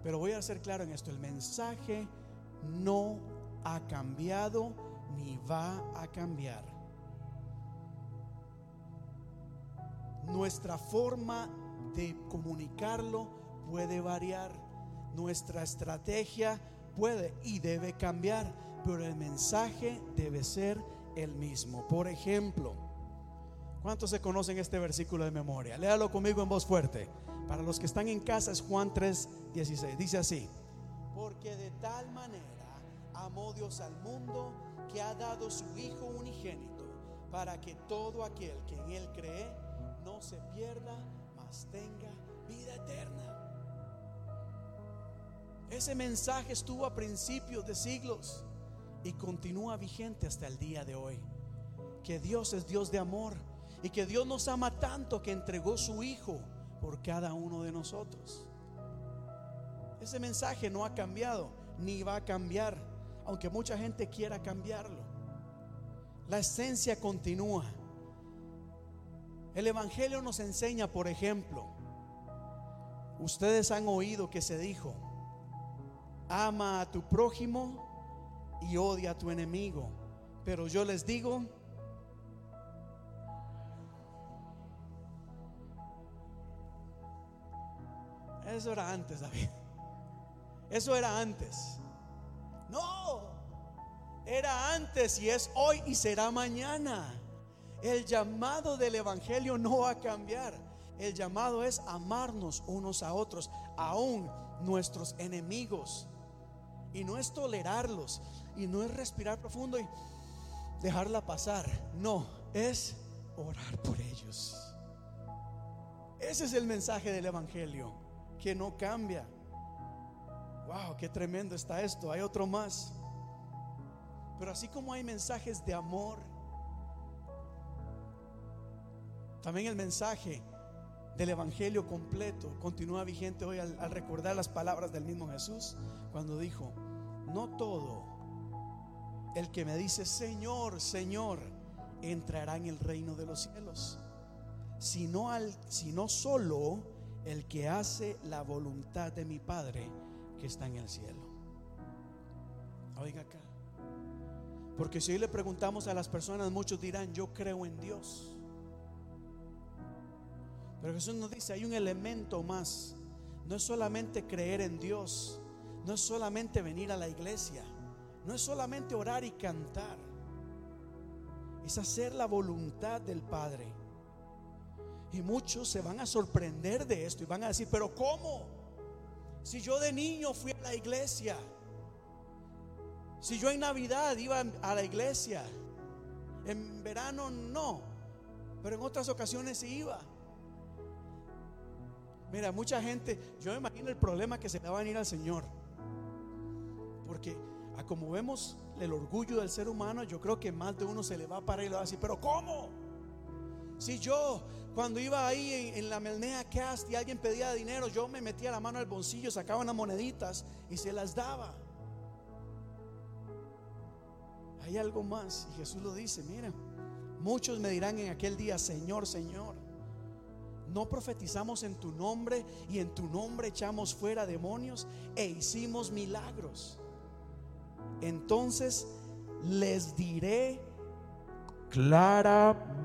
Pero voy a ser claro en esto, el mensaje no ha cambiado ni va a cambiar. Nuestra forma de comunicarlo puede variar. Nuestra estrategia puede y debe cambiar, pero el mensaje debe ser el mismo. Por ejemplo, ¿cuántos se conocen este versículo de memoria? Léalo conmigo en voz fuerte. Para los que están en casa es Juan 3, 16. Dice así, porque de tal manera amó Dios al mundo que ha dado su Hijo unigénito para que todo aquel que en Él cree no se pierda, mas tenga vida eterna. Ese mensaje estuvo a principios de siglos y continúa vigente hasta el día de hoy. Que Dios es Dios de amor y que Dios nos ama tanto que entregó su Hijo por cada uno de nosotros. Ese mensaje no ha cambiado ni va a cambiar, aunque mucha gente quiera cambiarlo. La esencia continúa. El Evangelio nos enseña, por ejemplo, ustedes han oído que se dijo, ama a tu prójimo y odia a tu enemigo. Pero yo les digo, eso era antes, David. Eso era antes. No, era antes y es hoy y será mañana. El llamado del Evangelio no va a cambiar. El llamado es amarnos unos a otros, aún nuestros enemigos. Y no es tolerarlos, y no es respirar profundo y dejarla pasar. No, es orar por ellos. Ese es el mensaje del Evangelio, que no cambia. Wow, qué tremendo está esto. Hay otro más. Pero así como hay mensajes de amor, también el mensaje del Evangelio completo continúa vigente hoy al, al, recordar las palabras del mismo Jesús cuando dijo, no todo el que me dice Señor, Señor, entrará en el reino de los cielos, sino, al, sino solo el que hace la voluntad de mi Padre que está en el cielo. Oiga acá. Porque si hoy le preguntamos a las personas, muchos dirán, yo creo en Dios. Pero Jesús nos dice, hay un elemento más. No es solamente creer en Dios, no es solamente venir a la iglesia, no es solamente orar y cantar, es hacer la voluntad del Padre. Y muchos se van a sorprender de esto y van a decir, pero ¿cómo? Si yo de niño fui a la iglesia, si yo en Navidad iba a la iglesia, en verano no, pero en otras ocasiones sí iba. Mira, mucha gente, yo me imagino el problema que se le va a venir al Señor. Porque a como vemos el orgullo del ser humano, yo creo que más de uno se le va a parar y le va a decir, pero ¿cómo? Si yo cuando iba ahí en, la Melnea Cast y alguien pedía dinero, yo me metía la mano al bolsillo, sacaba unas moneditas y se las daba. Hay algo más y Jesús lo dice, mira, muchos me dirán en aquel día, Señor, Señor, no profetizamos en tu nombre y en tu nombre echamos fuera demonios e hicimos milagros. Entonces les diré claramente.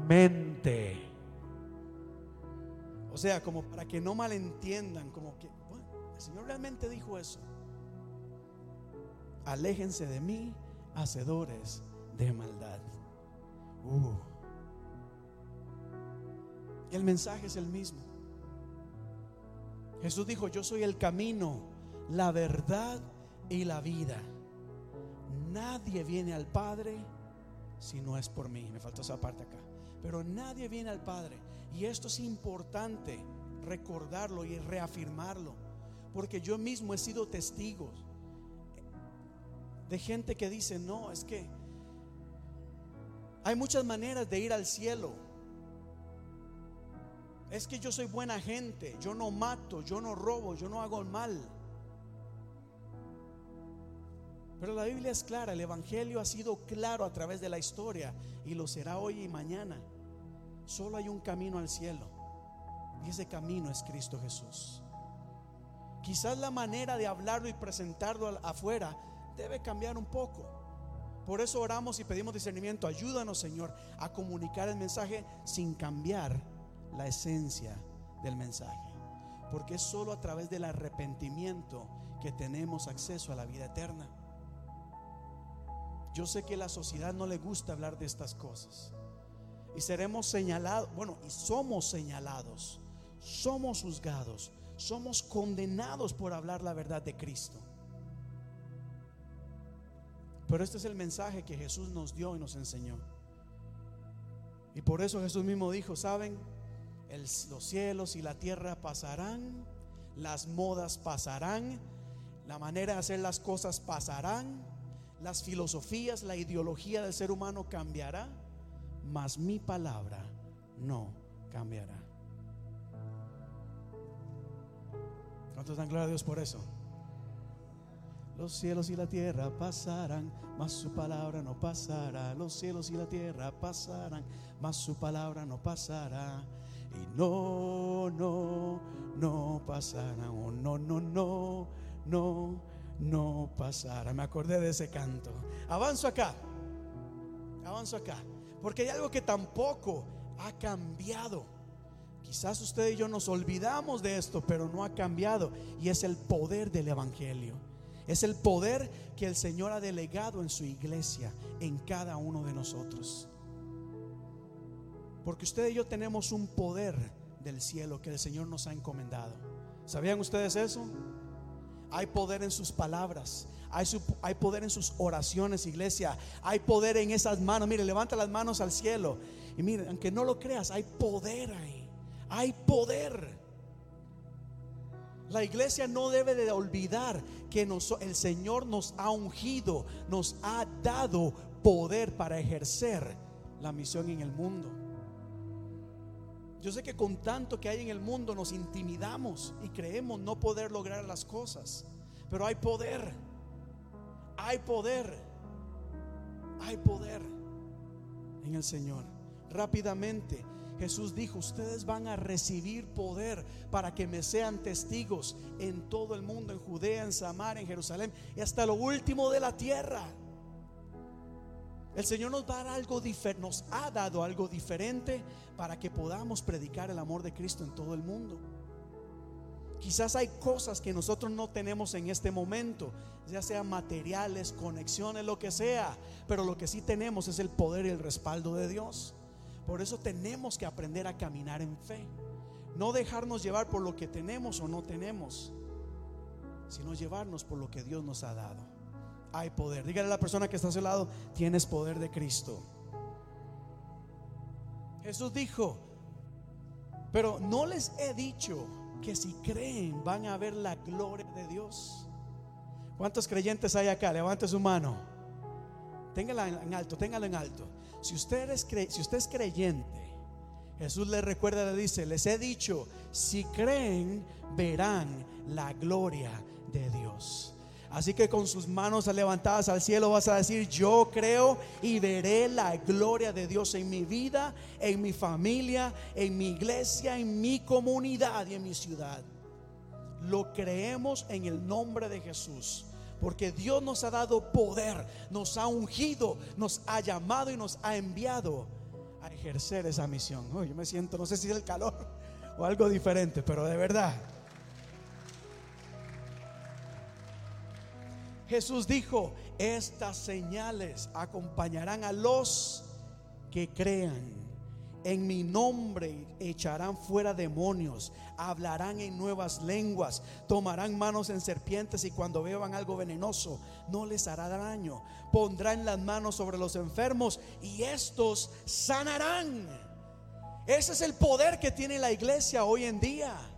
O sea, como para que no malentiendan, como que, el Señor realmente dijo eso. Aléjense de mí, hacedores de maldad. Uh. Y el mensaje es el mismo. Jesús dijo, yo soy el camino, la verdad y la vida. Nadie viene al Padre si no es por mí. Me faltó esa parte acá. Pero nadie viene al Padre. Y esto es importante recordarlo y reafirmarlo. Porque yo mismo he sido testigo de gente que dice, no, es que hay muchas maneras de ir al cielo. Es que yo soy buena gente, yo no mato, yo no robo, yo no hago mal. Pero la Biblia es clara, el Evangelio ha sido claro a través de la historia y lo será hoy y mañana. Solo hay un camino al cielo y ese camino es Cristo Jesús. Quizás la manera de hablarlo y presentarlo afuera debe cambiar un poco. Por eso oramos y pedimos discernimiento. Ayúdanos, Señor, a comunicar el mensaje sin cambiar la esencia del mensaje. Porque es solo a través del arrepentimiento que tenemos acceso a la vida eterna. Yo sé que la sociedad no le gusta hablar de estas cosas. Y seremos señalados, bueno, y somos señalados, somos juzgados, somos condenados por hablar la verdad de Cristo. Pero este es el mensaje que Jesús nos dio y nos enseñó. Y por eso Jesús mismo dijo, ¿saben? los cielos y la tierra pasarán, las modas pasarán, la manera de hacer las cosas pasarán, las filosofías, la ideología del ser humano cambiará, mas mi palabra no cambiará. ¿Cuántos dan gloria a Dios por eso? Los cielos y la tierra pasarán, mas su palabra no pasará. Los cielos y la tierra pasarán, mas su palabra no pasará. Y no, no, no pasará. Oh, no, no, no, no no pasara. Me acordé de ese canto. Avanzo acá. Avanzo acá. Porque hay algo que tampoco ha cambiado. Quizás usted y yo nos olvidamos de esto, pero no ha cambiado. Y es el poder del Evangelio. Es el poder que el Señor ha delegado en su iglesia, en cada uno de nosotros. Porque usted y yo tenemos un poder del cielo que el Señor nos ha encomendado. ¿Sabían ustedes eso? Hay poder en sus palabras. Hay, hay, poder en sus oraciones, iglesia. Hay poder en esas manos. Mire, levanta las manos al cielo. Y mire, aunque no lo creas, hay poder ahí. Hay poder. La iglesia no debe de olvidar que el Señor nos ha ungido, nos ha dado poder para ejercer la misión en el mundo. Yo sé que con tanto que hay en el mundo nos intimidamos y creemos no poder lograr las cosas. Pero hay poder. Hay poder. Hay poder en el Señor. Rápidamente, Jesús dijo, ustedes van a recibir poder para que me sean testigos en todo el mundo, en Judea, en Samaria, en Jerusalén y hasta lo último de la tierra. El Señor nos, ha dado algo diferente para que podamos predicar el amor de Cristo en todo el mundo. Quizás hay cosas que nosotros no tenemos en este momento, ya sean materiales, conexiones, lo que sea, pero lo que sí tenemos es el poder y el respaldo de Dios. Por eso tenemos que aprender a caminar en fe. No dejarnos llevar por lo que tenemos o no tenemos, sino llevarnos por lo que Dios nos ha dado. Hay poder. Dígale a la persona que está a su lado, tienes poder de Cristo. Jesús dijo, pero no les he dicho que si creen van a ver la gloria de Dios. ¿Cuántos creyentes hay acá? Levante su mano. Téngala en alto, téngala en alto. Si usted, es si usted es creyente, Jesús le recuerda, le dice, les he dicho, si creen, verán la gloria de Dios. Así que con sus manos levantadas al cielo vas a decir, yo creo y veré la gloria de Dios en mi vida, en mi familia, en mi iglesia, en mi comunidad y en mi ciudad. Lo creemos en el nombre de Jesús. Porque Dios nos ha dado poder, nos ha ungido, nos ha llamado y nos ha enviado a ejercer esa misión. yo me siento, no sé si es el calor o algo diferente, pero de verdad. Jesús dijo, estas señales acompañarán a los que crean. En mi nombre echarán fuera demonios, hablarán en nuevas lenguas, tomarán manos en serpientes y cuando beban algo venenoso no les hará daño. Pondrán las manos sobre los enfermos y estos sanarán. Ese es el poder que tiene la iglesia hoy en día.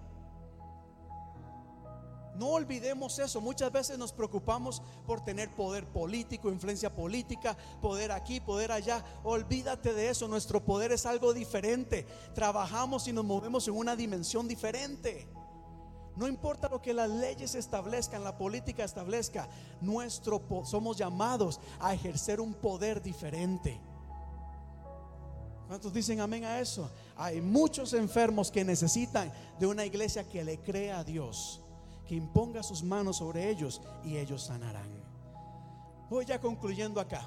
No olvidemos eso. Muchas veces nos preocupamos por tener poder político, influencia política, poder aquí, poder allá. Olvídate de eso. Nuestro poder es algo diferente. Trabajamos y nos movemos en una dimensión diferente. No importa lo que las leyes establezcan, la política establezca, nuestro somos llamados a ejercer un poder diferente. ¿Cuántos dicen amén a eso? Hay muchos enfermos que necesitan de una iglesia que le crea a Dios que imponga sus manos sobre ellos y ellos sanarán. Voy ya concluyendo acá.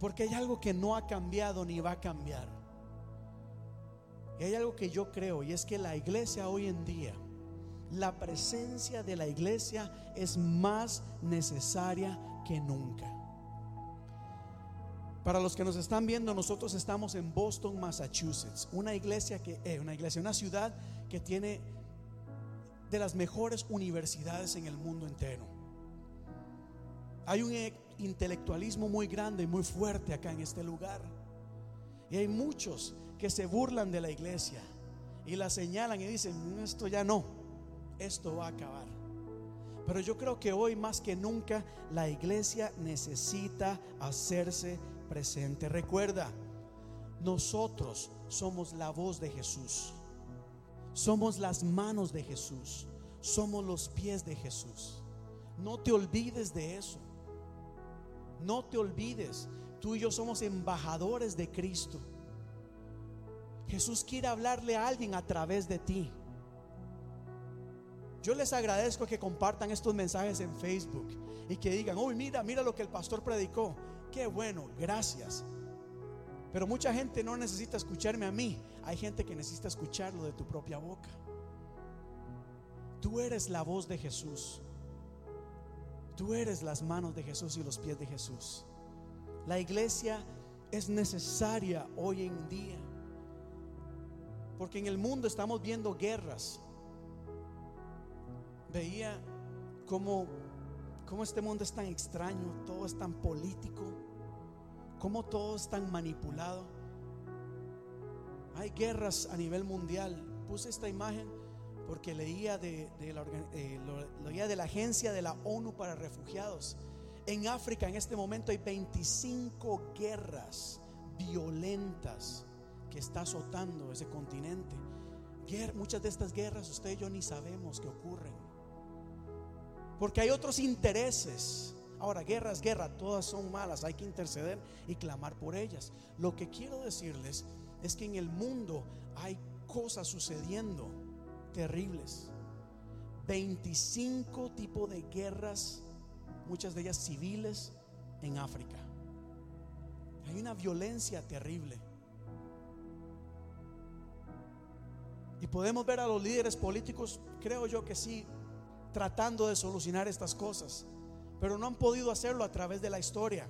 Porque hay algo que no ha cambiado ni va a cambiar. Y hay algo que yo creo y es que la iglesia hoy en día, la presencia de la iglesia es más necesaria que nunca. Para los que nos están viendo, nosotros estamos en Boston, Massachusetts, una iglesia que eh, una iglesia, una ciudad que tiene de las mejores universidades en el mundo entero. Hay un intelectualismo muy grande y muy fuerte acá en este lugar. Y hay muchos que se burlan de la iglesia y la señalan y dicen, mm, esto ya no, esto va a acabar. Pero yo creo que hoy más que nunca la iglesia necesita hacerse presente. Recuerda, nosotros somos la voz de Jesús. Somos las manos de Jesús. Somos los pies de Jesús. No te olvides de eso. No te olvides. Tú y yo somos embajadores de Cristo. Jesús quiere hablarle a alguien a través de ti. Yo les agradezco que compartan estos mensajes en Facebook y que digan, uy, mira, mira lo que el pastor predicó. Qué bueno, gracias. Pero mucha gente no necesita escucharme a mí. Hay gente que necesita escucharlo de tu propia boca. Tú eres la voz de Jesús. Tú eres las manos de Jesús y los pies de Jesús. La iglesia es necesaria hoy en día. Porque en el mundo estamos viendo guerras. Veía cómo, cómo este mundo es tan extraño, todo es tan político cómo todo es tan manipulado. Hay guerras a nivel mundial. Puse esta imagen porque leía de, la, eh, leía de la agencia de la ONU para refugiados. En África en este momento hay 25 guerras violentas que está azotando ese continente. muchas de estas guerras usted y yo ni sabemos que ocurren. Porque hay otros intereses Ahora, guerra es guerra, todas son malas, hay que interceder y clamar por ellas. Lo que quiero decirles es que en el mundo hay cosas sucediendo terribles. 25 tipos de guerras, muchas de ellas civiles, en África. Hay una violencia terrible. Y podemos ver a los líderes políticos, creo yo que sí, tratando de solucionar estas cosas, pero no han podido hacerlo a través de la historia.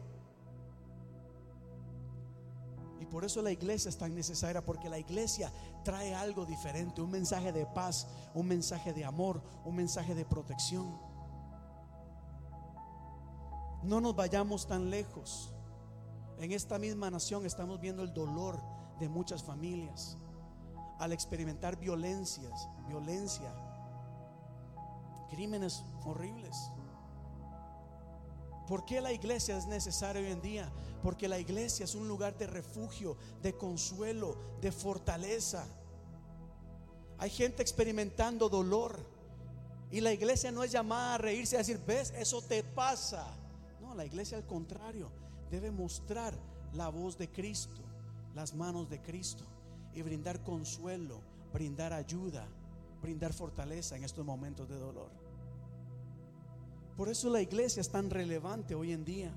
Y por eso la iglesia es tan necesaria, porque la iglesia trae algo diferente, un mensaje de paz, un mensaje de amor, un mensaje de protección. No nos vayamos tan lejos. En esta misma nación estamos viendo el dolor de muchas familias al experimentar violencias, violencia, crímenes horribles. ¿Por qué la iglesia es necesaria hoy en día? Porque la iglesia es un lugar de refugio, de consuelo, de fortaleza. Hay gente experimentando dolor y la iglesia no es llamada a reírse a decir, ves, eso te pasa. No, la iglesia al contrario debe mostrar la voz de Cristo, las manos de Cristo y brindar consuelo, brindar ayuda, brindar fortaleza en estos momentos de dolor. Por eso la iglesia es tan relevante hoy en día.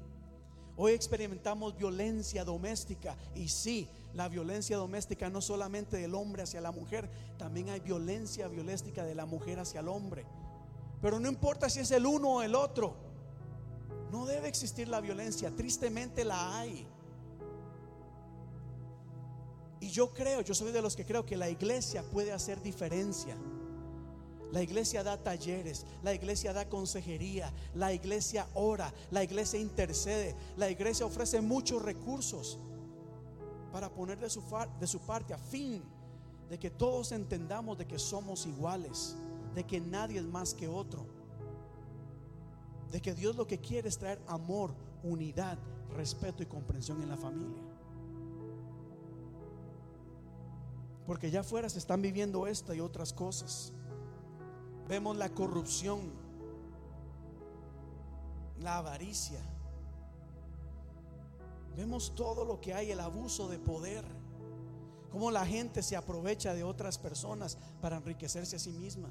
Hoy experimentamos violencia doméstica y sí, la violencia doméstica no solamente del hombre hacia la mujer, también hay violencia violéstica de la mujer hacia el hombre. Pero no importa si es el uno o el otro, no debe existir la violencia, tristemente la hay. Y yo creo, yo soy de los que creo que la iglesia puede hacer diferencia. La iglesia da talleres, la iglesia da consejería, la iglesia ora, la iglesia intercede, la iglesia ofrece muchos recursos para poner de su, de su parte a fin de que todos entendamos de que somos iguales, de que nadie es más que otro, de que Dios lo que quiere es traer amor, unidad, respeto y comprensión en la familia. Porque ya afuera se están viviendo esta y otras cosas. Vemos la corrupción, la avaricia. Vemos todo lo que hay, el abuso de poder. Cómo la gente se aprovecha de otras personas para enriquecerse a sí misma.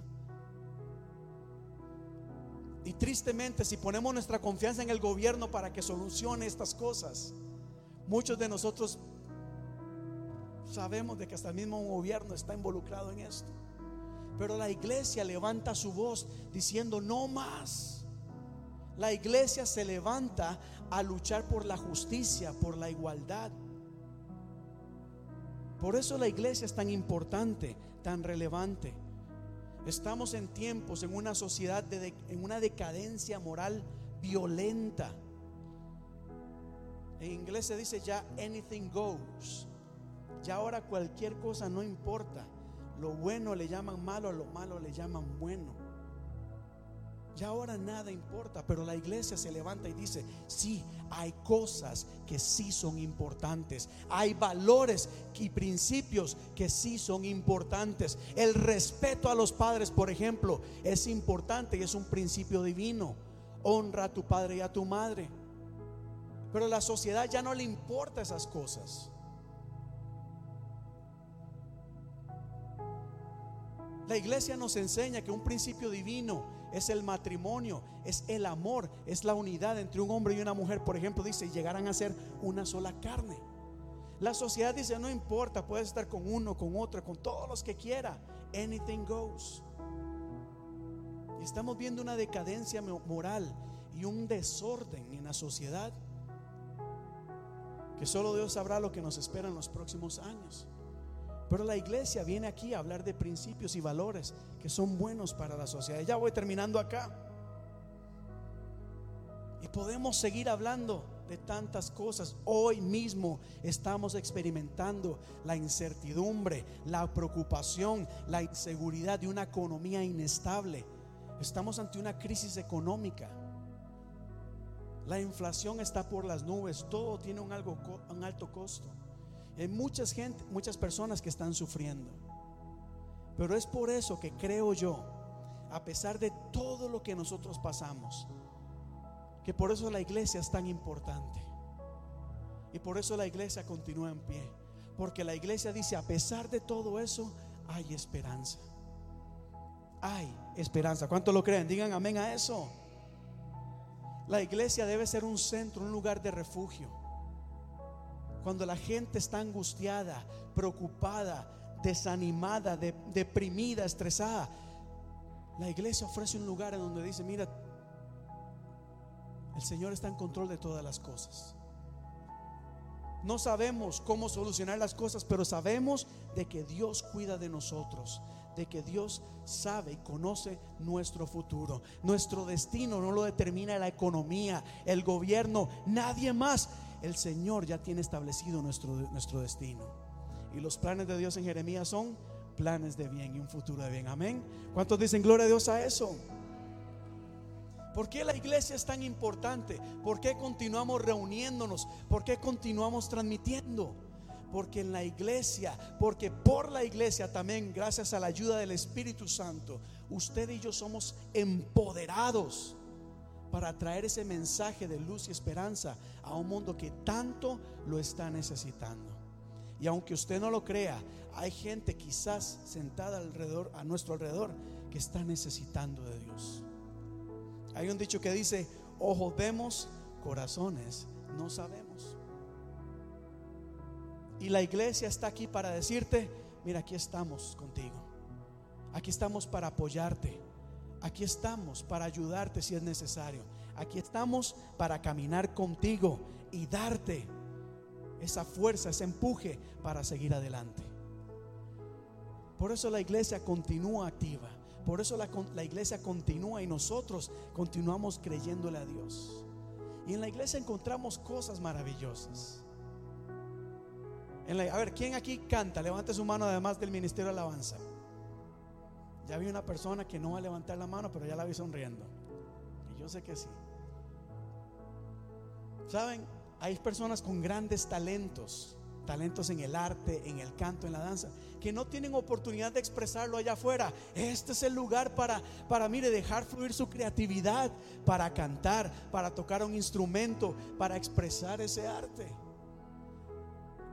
Y tristemente, si ponemos nuestra confianza en el gobierno para que solucione estas cosas, muchos de nosotros Sabemos de que hasta el mismo gobierno está involucrado en esto. Pero la iglesia levanta su voz diciendo, no más. La iglesia se levanta a luchar por la justicia, por la igualdad. Por eso la iglesia es tan importante, tan relevante. Estamos en tiempos, en una sociedad, de, en una decadencia moral violenta. En inglés se dice ya anything goes. Ya ahora cualquier cosa no importa. Lo bueno le llaman malo, lo malo le llaman bueno. Ya ahora nada importa, pero la iglesia se levanta y dice, sí, hay cosas que sí son importantes. Hay valores y principios que sí son importantes. El respeto a los padres, por ejemplo, es importante y es un principio divino. Honra a tu padre y a tu madre. Pero a la sociedad ya no le importa esas cosas. La iglesia nos enseña que un principio divino es el matrimonio, es el amor, es la unidad entre un hombre y una mujer. Por ejemplo, dice, llegarán a ser una sola carne. La sociedad dice, no importa, puedes estar con uno, con otro, con todos los que quiera. Anything goes. Y estamos viendo una decadencia moral y un desorden en la sociedad que solo Dios sabrá lo que nos espera en los próximos años. Pero la iglesia viene aquí a hablar de principios y valores que son buenos para la sociedad. Ya voy terminando acá. Y podemos seguir hablando de tantas cosas. Hoy mismo estamos experimentando la incertidumbre, la preocupación, la inseguridad de una economía inestable. Estamos ante una crisis económica. La inflación está por las nubes, todo tiene un, algo, un alto costo. Hay muchas gente, muchas personas que están sufriendo. Pero es por eso que creo yo, a pesar de todo lo que nosotros pasamos, que por eso la iglesia es tan importante. Y por eso la iglesia continúa en pie. Porque la iglesia dice, a pesar de todo eso, hay esperanza. Hay esperanza. ¿Cuánto lo creen? Digan amén a eso. La iglesia debe ser un centro, un lugar de refugio. Cuando la gente está angustiada, preocupada, desanimada, deprimida, estresada, la iglesia ofrece un lugar en donde dice, mira, el Señor está en control de todas las cosas. No sabemos cómo solucionar las cosas, pero sabemos de que Dios cuida de nosotros, de que Dios sabe y conoce nuestro futuro. Nuestro destino no lo determina la economía, el gobierno, nadie más. El Señor ya tiene establecido nuestro, nuestro destino. Y los planes de Dios en Jeremías son planes de bien y un futuro de bien. Amén. ¿Cuántos dicen gloria a Dios a eso? ¿Por qué la iglesia es tan importante? ¿Por qué continuamos reuniéndonos? ¿Por qué continuamos transmitiendo? Porque en la iglesia, porque por la iglesia también, gracias a la ayuda del Espíritu Santo, usted y yo somos empoderados para traer ese mensaje de luz y esperanza a un mundo que tanto lo está necesitando. Y aunque usted no lo crea, hay gente quizás sentada alrededor, a nuestro alrededor, que está necesitando de Dios. Hay un dicho que dice, ojos vemos, corazones no sabemos. Y la iglesia está aquí para decirte, mira, aquí estamos contigo. Aquí estamos para apoyarte. Aquí estamos para ayudarte si es necesario. Aquí estamos para caminar contigo y darte esa fuerza, ese empuje para seguir adelante. Por eso la iglesia continúa activa. Por eso la, iglesia continúa y nosotros continuamos creyéndole a Dios. Y en la iglesia encontramos cosas maravillosas. a ver, ¿quién aquí canta? Levante su mano además del ministerio de alabanza. Ya vi una persona que no va a levantar la mano, pero ya la vi sonriendo. Y yo sé que sí. ¿Saben? Hay personas con grandes talentos, talentos en el arte, en el canto, en la danza, que no tienen oportunidad de expresarlo allá afuera. Este es el lugar para, para, mire, dejar fluir su creatividad, para cantar, para tocar un instrumento, para expresar ese arte.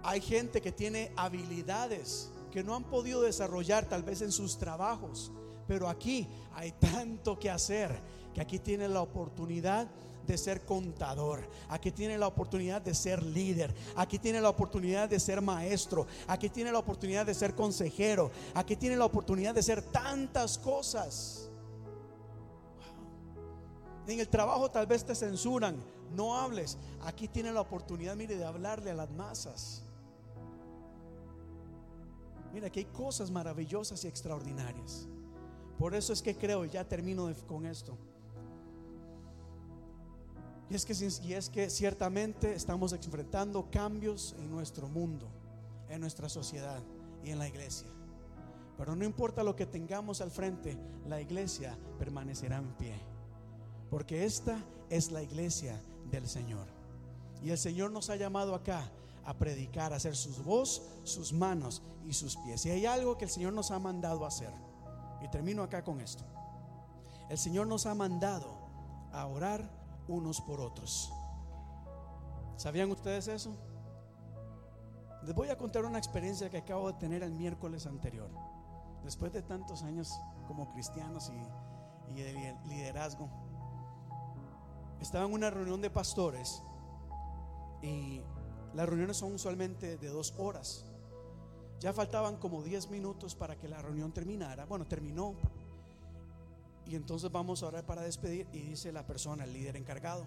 Hay gente que tiene habilidades que no han podido desarrollar tal vez en sus trabajos, pero aquí hay tanto que hacer que aquí tiene la oportunidad de ser contador, aquí tiene la oportunidad de ser líder, aquí tiene la oportunidad de ser maestro, aquí tiene la oportunidad de ser consejero, aquí tiene la oportunidad de ser tantas cosas. En el trabajo tal vez te censuran, no hables. Aquí tiene la oportunidad, mire, de hablarle a las masas. Mira, que hay cosas maravillosas y extraordinarias. Por eso es que creo, ya termino con esto. Y es, que, y es que ciertamente estamos enfrentando cambios en nuestro mundo, en nuestra sociedad y en la iglesia. Pero no importa lo que tengamos al frente, la iglesia permanecerá en pie. Porque esta es la iglesia del Señor. Y el Señor nos ha llamado acá a predicar, a hacer sus voz, sus manos y sus pies. Y hay algo que el Señor nos ha mandado hacer. Y termino acá con esto. El Señor nos ha mandado a orar unos por otros. ¿Sabían ustedes eso? Les voy a contar una experiencia que acabo de tener el miércoles anterior. Después de tantos años como cristianos y, de liderazgo, estaba en una reunión de pastores y las reuniones son usualmente de dos horas. Ya faltaban como 10 minutos para que la reunión terminara. Bueno, terminó y entonces vamos a orar para despedir. Y dice la persona, el líder encargado,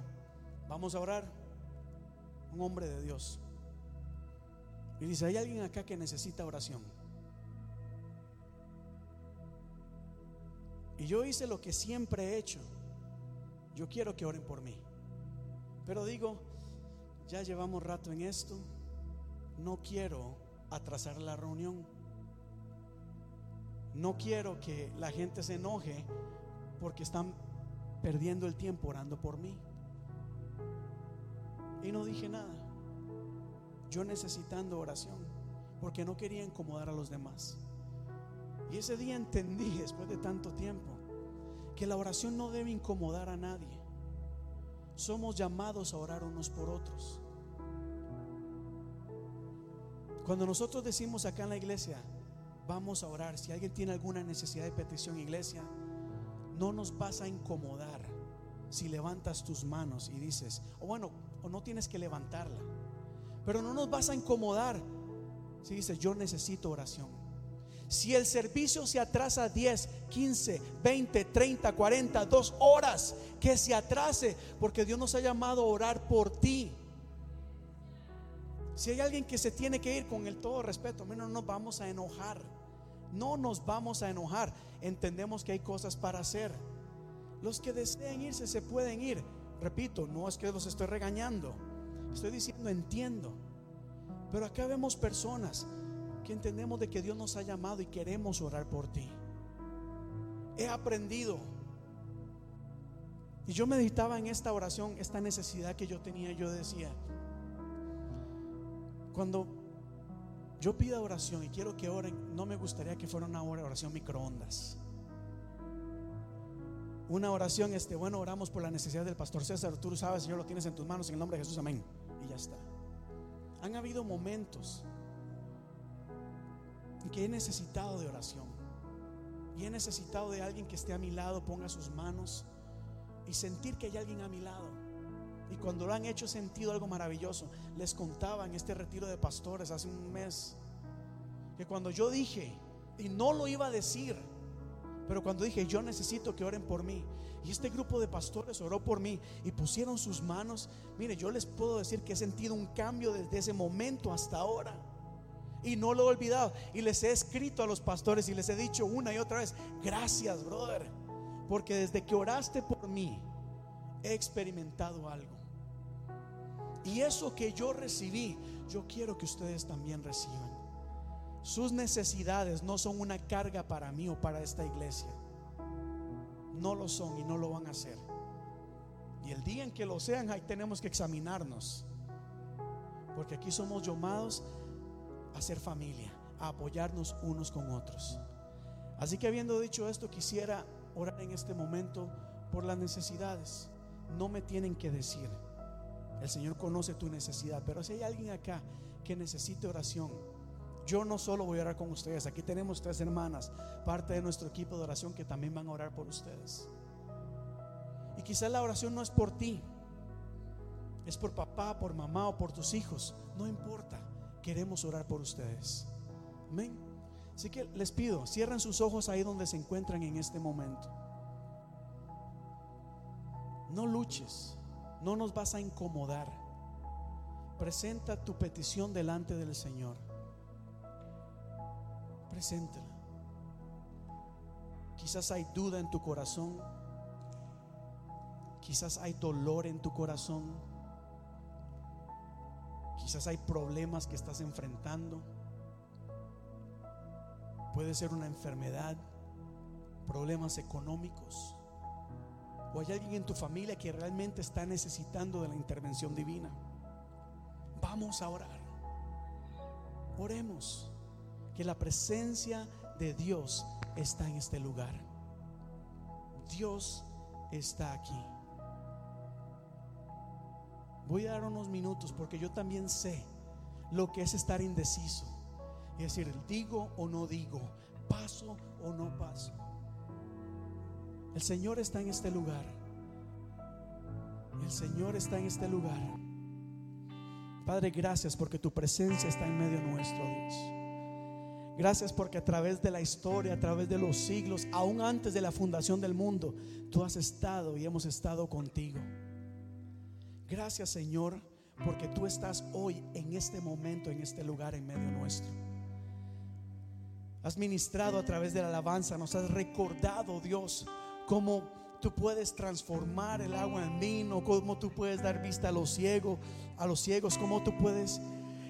vamos a orar. Un hombre de Dios. Y dice, hay alguien acá que necesita oración. Y yo hice lo que siempre he hecho. Yo quiero que oren por mí. Pero digo, ya llevamos rato en esto. No quiero atrasar la reunión. No quiero que la gente se enoje porque están perdiendo el tiempo orando por mí. Y no dije nada. Yo necesitando oración, porque no quería incomodar a los demás. Y ese día entendí, después de tanto tiempo, que la oración no debe incomodar a nadie. Somos llamados a orar unos por otros. Cuando nosotros decimos acá en la iglesia, vamos a orar, si alguien tiene alguna necesidad de petición, iglesia, no nos vas a incomodar si levantas tus manos y dices, o bueno, o no tienes que levantarla, pero no nos vas a incomodar si dices, yo necesito oración. Si el servicio se atrasa 10, 15, 20, 30, 40, dos horas, que se atrase, porque Dios nos ha llamado a orar por ti. Si hay alguien que se tiene que ir con el todo respeto, no nos vamos a enojar. No nos vamos a enojar. Entendemos que hay cosas para hacer. Los que deseen irse se pueden ir. Repito, no es que los estoy regañando. Estoy diciendo, entiendo. Pero acá vemos personas que entendemos de que Dios nos ha llamado y queremos orar por ti. He aprendido. Y yo meditaba en esta oración, esta necesidad que yo tenía. Yo decía, cuando yo pido oración y quiero que oren, no me gustaría que fuera una oración microondas. Una oración, este, bueno, oramos por la necesidad del pastor César. Tú lo sabes, Señor, lo tienes en tus manos en el nombre de Jesús, amén. Y ya está. Han habido momentos que he necesitado de oración. Y he necesitado de alguien que esté a mi lado, ponga sus manos y sentir que hay alguien a mi lado. Y cuando lo han hecho he sentido algo maravilloso. Les contaba en este retiro de pastores hace un mes que cuando yo dije, y no lo iba a decir, pero cuando dije, yo necesito que oren por mí, y este grupo de pastores oró por mí y pusieron sus manos, mire, yo les puedo decir que he sentido un cambio desde ese momento hasta ahora. Y no lo he olvidado. Y les he escrito a los pastores y les he dicho una y otra vez, gracias, brother. Porque desde que oraste por mí, he experimentado algo. Y eso que yo recibí, yo quiero que ustedes también reciban. Sus necesidades no son una carga para mí o para esta iglesia. No lo son y no lo van a hacer. Y el día en que lo sean, ahí tenemos que examinarnos. Porque aquí somos llamados a ser familia, a apoyarnos unos con otros. Así que habiendo dicho esto, quisiera orar en este momento por las necesidades. No me tienen que decir. El Señor conoce tu necesidad, pero si hay alguien acá que necesite oración, yo no solo voy a orar con ustedes, aquí tenemos tres hermanas, parte de nuestro equipo de oración que también van a orar por ustedes. Y quizás la oración no es por ti, es por papá, por mamá o por tus hijos, no importa, queremos orar por ustedes. Amén. Así que les pido, cierren sus ojos ahí donde se encuentran en este momento. No luches, no nos vas a incomodar. Presenta tu petición delante del Señor. Preséntela. Quizás hay duda en tu corazón. Quizás hay dolor en tu corazón. Quizás hay problemas que estás enfrentando. Puede ser una enfermedad, problemas económicos. O hay alguien en tu familia que realmente está necesitando de la intervención divina. Vamos a orar. Oremos que la presencia de Dios está en este lugar. Dios está aquí. Voy a dar unos minutos porque yo también sé lo que es estar indeciso. Y decir, digo o no digo, paso o no paso. El Señor está en este lugar. El Señor está en este lugar. Padre, gracias porque tu presencia está en medio nuestro, Dios. Gracias porque a través de la historia, a través de los siglos, aún antes de la fundación del mundo, tú has estado y hemos estado contigo. Gracias Señor, porque tú estás hoy en este momento, en este lugar en medio nuestro. Has ministrado a través de la alabanza, nos has recordado Dios cómo tú puedes transformar el agua en vino, cómo tú puedes dar vista a los ciegos, a los ciegos, cómo tú puedes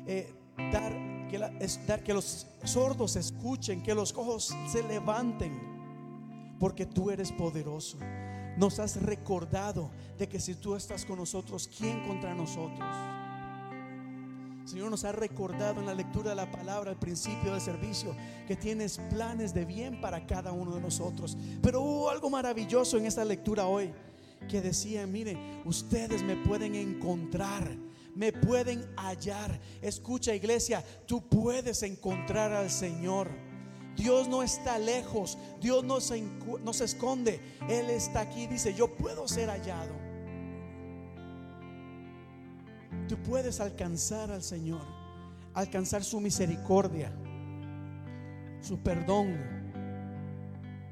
eh, dar que, dar que los sordos escuchen, que los cojos se levanten, porque tú eres poderoso. Nos has recordado de que si tú estás con nosotros, ¿quién contra nosotros? Señor nos ha recordado en la lectura de la palabra al principio del servicio que tienes planes de bien para cada uno de nosotros. Pero hubo algo maravilloso en esta lectura hoy que decía, mire, ustedes me pueden encontrar me pueden hallar. Escucha iglesia, tú puedes encontrar al Señor. Dios no está lejos, Dios no se, no se esconde, Él está aquí, dice, yo puedo ser hallado. Tú puedes alcanzar al Señor, alcanzar su misericordia, su perdón,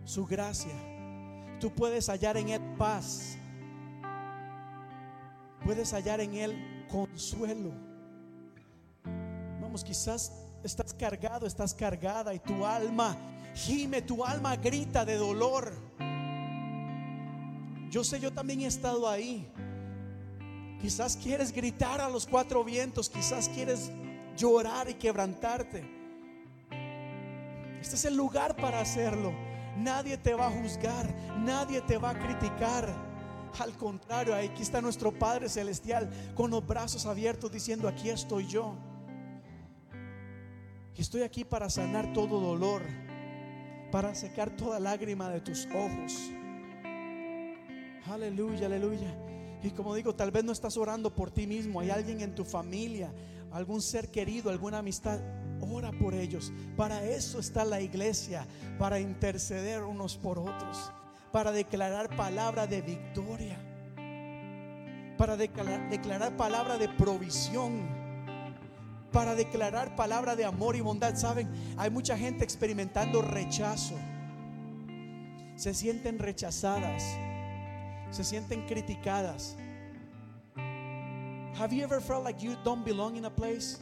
su gracia. Tú puedes hallar en Él paz, puedes hallar en Él consuelo. Vamos, quizás estás cargado, estás cargada y tu alma gime, tu alma grita de dolor. Yo sé, yo también he estado ahí. Quizás quieres gritar a los cuatro vientos, quizás quieres llorar y quebrantarte. Este es el lugar para hacerlo. Nadie te va a juzgar, nadie te va a criticar. Al contrario, aquí está nuestro Padre Celestial con los brazos abiertos diciendo, aquí estoy yo. Y estoy aquí para sanar todo dolor, para secar toda lágrima de tus ojos. Aleluya, aleluya. Y como digo, tal vez no estás orando por ti mismo, hay alguien en tu familia, algún ser querido, alguna amistad. Ora por ellos. Para eso está la iglesia, para interceder unos por otros, para declarar palabra de victoria, para declarar, palabra de provisión para declarar palabra de amor y bondad. Saben, hay mucha gente experimentando rechazo. Se sienten rechazadas. Se sienten criticadas. Have you ever felt like you don't belong in a place?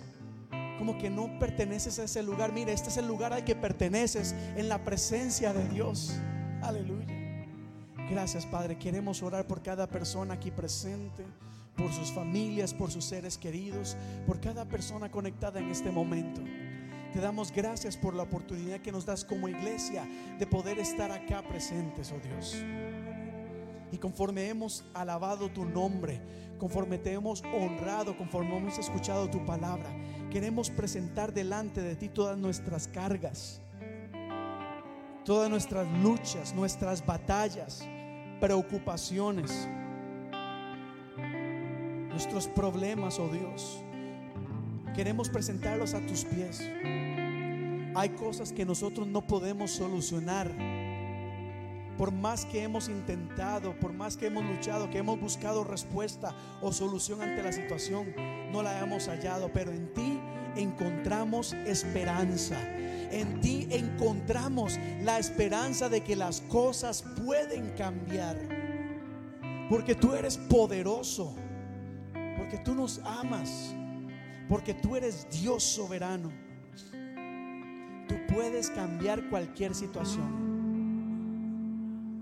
Como que no perteneces a ese lugar. Mire, este es el lugar al que perteneces en la presencia de Dios. Aleluya. Gracias, Padre. Queremos orar por cada persona aquí presente por sus familias, por sus seres queridos, por cada persona conectada en este momento. Te damos gracias por la oportunidad que nos das como iglesia de poder estar acá presentes, oh Dios. Y conforme hemos alabado tu nombre, conforme te hemos honrado, conforme hemos escuchado tu palabra, queremos presentar delante de ti todas nuestras cargas, todas nuestras luchas, nuestras batallas, preocupaciones nuestros problemas, oh Dios. Queremos presentarlos a tus pies. Hay cosas que nosotros no podemos solucionar. Por más que hemos intentado, por más que hemos luchado, que hemos buscado respuesta o solución ante la situación, no la hemos hallado. Pero en ti encontramos esperanza. En ti encontramos la esperanza de que las cosas pueden cambiar. Porque tú eres poderoso porque tú nos amas, porque tú eres Dios soberano. Tú puedes cambiar cualquier situación.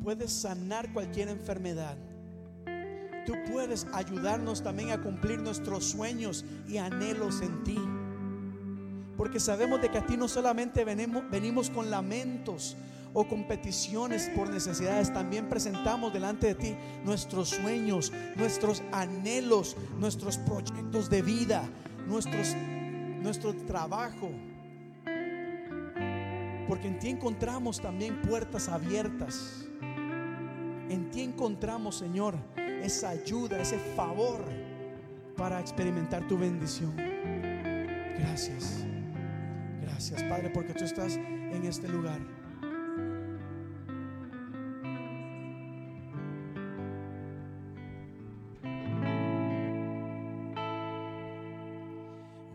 Puedes sanar cualquier enfermedad. Tú puedes ayudarnos también a cumplir nuestros sueños y anhelos en ti. Porque sabemos de que a ti no solamente venimos, venimos con lamentos o competiciones por necesidades, también presentamos delante de ti nuestros sueños, nuestros anhelos, nuestros proyectos de vida, nuestro trabajo. Porque en ti encontramos también puertas abiertas. En ti encontramos, Señor, esa ayuda, ese favor para experimentar tu bendición. Gracias. Gracias, Padre, porque tú estás en este lugar.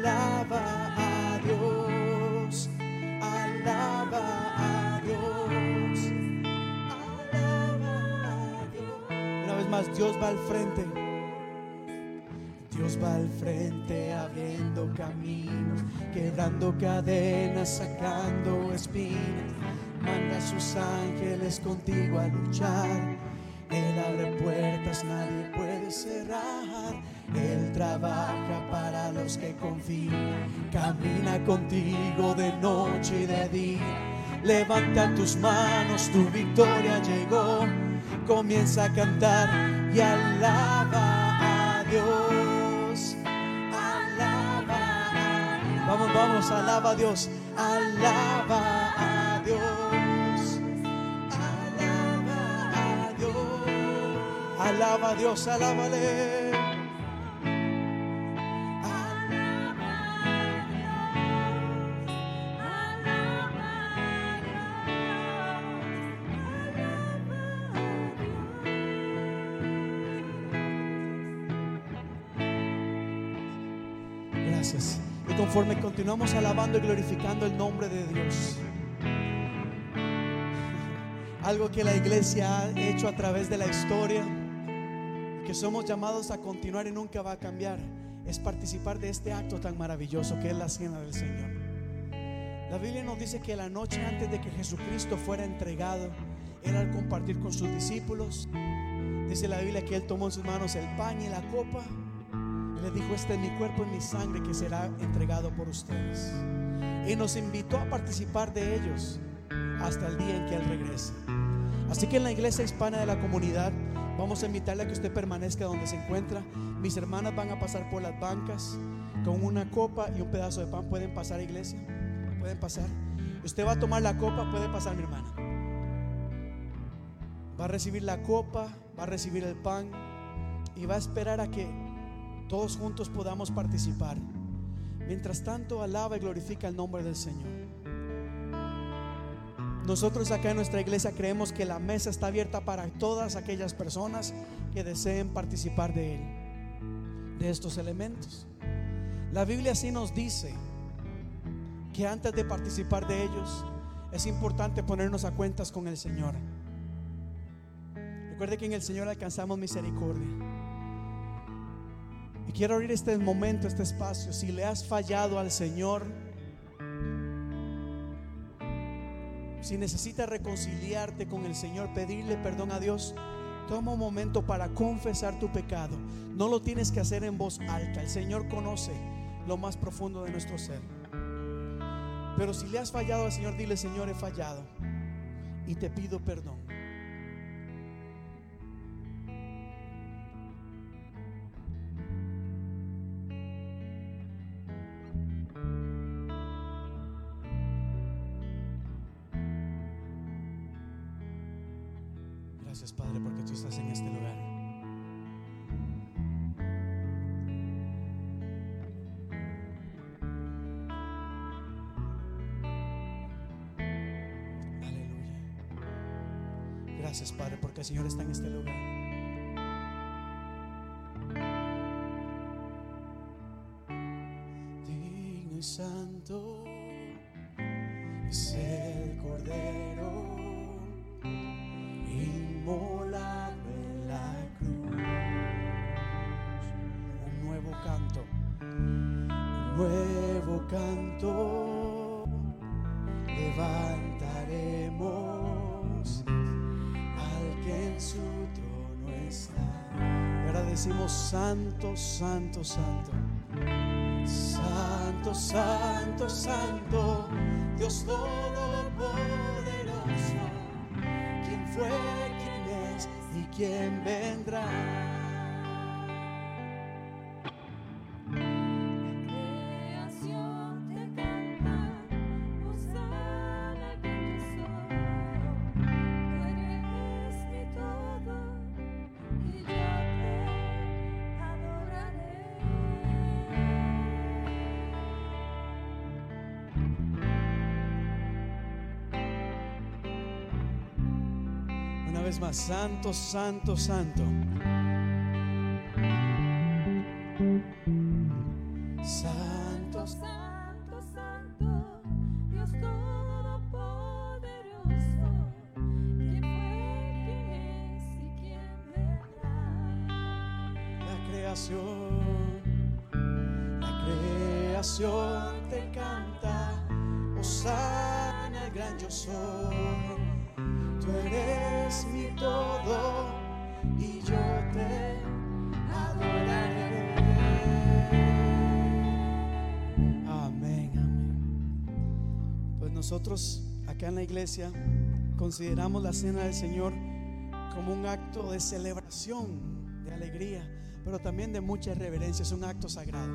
Alaba a Dios, alaba a Dios, alaba a Dios. Una vez más, Dios va al frente. Dios va al frente abriendo caminos, quebrando cadenas, sacando espinas. Manda a sus ángeles contigo a luchar. Él abre puertas, nadie puede cerrar. Él trabaja para los que confían. Camina contigo de noche y de día. Levanta tus manos, tu victoria llegó. Comienza a cantar y alaba a Dios. Alaba a Dios. Vamos, vamos, alaba a Dios. Alaba a Dios. Alaba a Dios, alábale. Gracias. Y conforme continuamos alabando y glorificando el nombre de Dios, algo que la iglesia ha hecho a través de la historia, que somos llamados a continuar y nunca va a cambiar, es participar de este acto tan maravilloso que es la cena del Señor. La Biblia nos dice que la noche antes de que Jesucristo fuera entregado, Él al compartir con sus discípulos, dice la Biblia que Él tomó en sus manos el pan y la copa y le dijo, este es mi cuerpo y mi sangre que será entregado por ustedes. Y nos invitó a participar de ellos hasta el día en que Él regrese. Así que en la iglesia hispana de la comunidad vamos a invitarle a que usted permanezca donde se encuentra. Mis hermanas van a pasar por las bancas con una copa y un pedazo de pan. ¿Pueden pasar, iglesia? ¿Pueden pasar? Usted va a tomar la copa, puede pasar, mi hermana. Va a recibir la copa, va a recibir el pan y va a esperar a que todos juntos podamos participar. Mientras tanto, alaba y glorifica el nombre del Señor. Nosotros acá en nuestra iglesia creemos que la mesa está abierta para todas aquellas personas que deseen participar de él, de estos elementos. La Biblia sí nos dice que antes de participar de ellos es importante ponernos a cuentas con el Señor. Recuerde que en el Señor alcanzamos misericordia. Y quiero abrir este momento, este espacio. Si le has fallado al Señor, si necesitas reconciliarte con el Señor, pedirle perdón a Dios, toma un momento para confesar tu pecado. No lo tienes que hacer en voz alta. El Señor conoce lo más profundo de nuestro ser. Pero si le has fallado al Señor, dile, Señor, he fallado y te pido perdón. El Señor está en este lugar. Digno santo es el Cordero inmolado en la cruz. Un nuevo canto, un nuevo canto levantaremos decimos santo, santo, santo. Santo, santo, santo, Dios todopoderoso quién fue, quién es y quién vendrá. Vez más, santo, santo, santo. Santo, nosotros acá en la iglesia consideramos la cena del Señor como un acto de celebración, de alegría, pero también de mucha reverencia. Es un acto sagrado.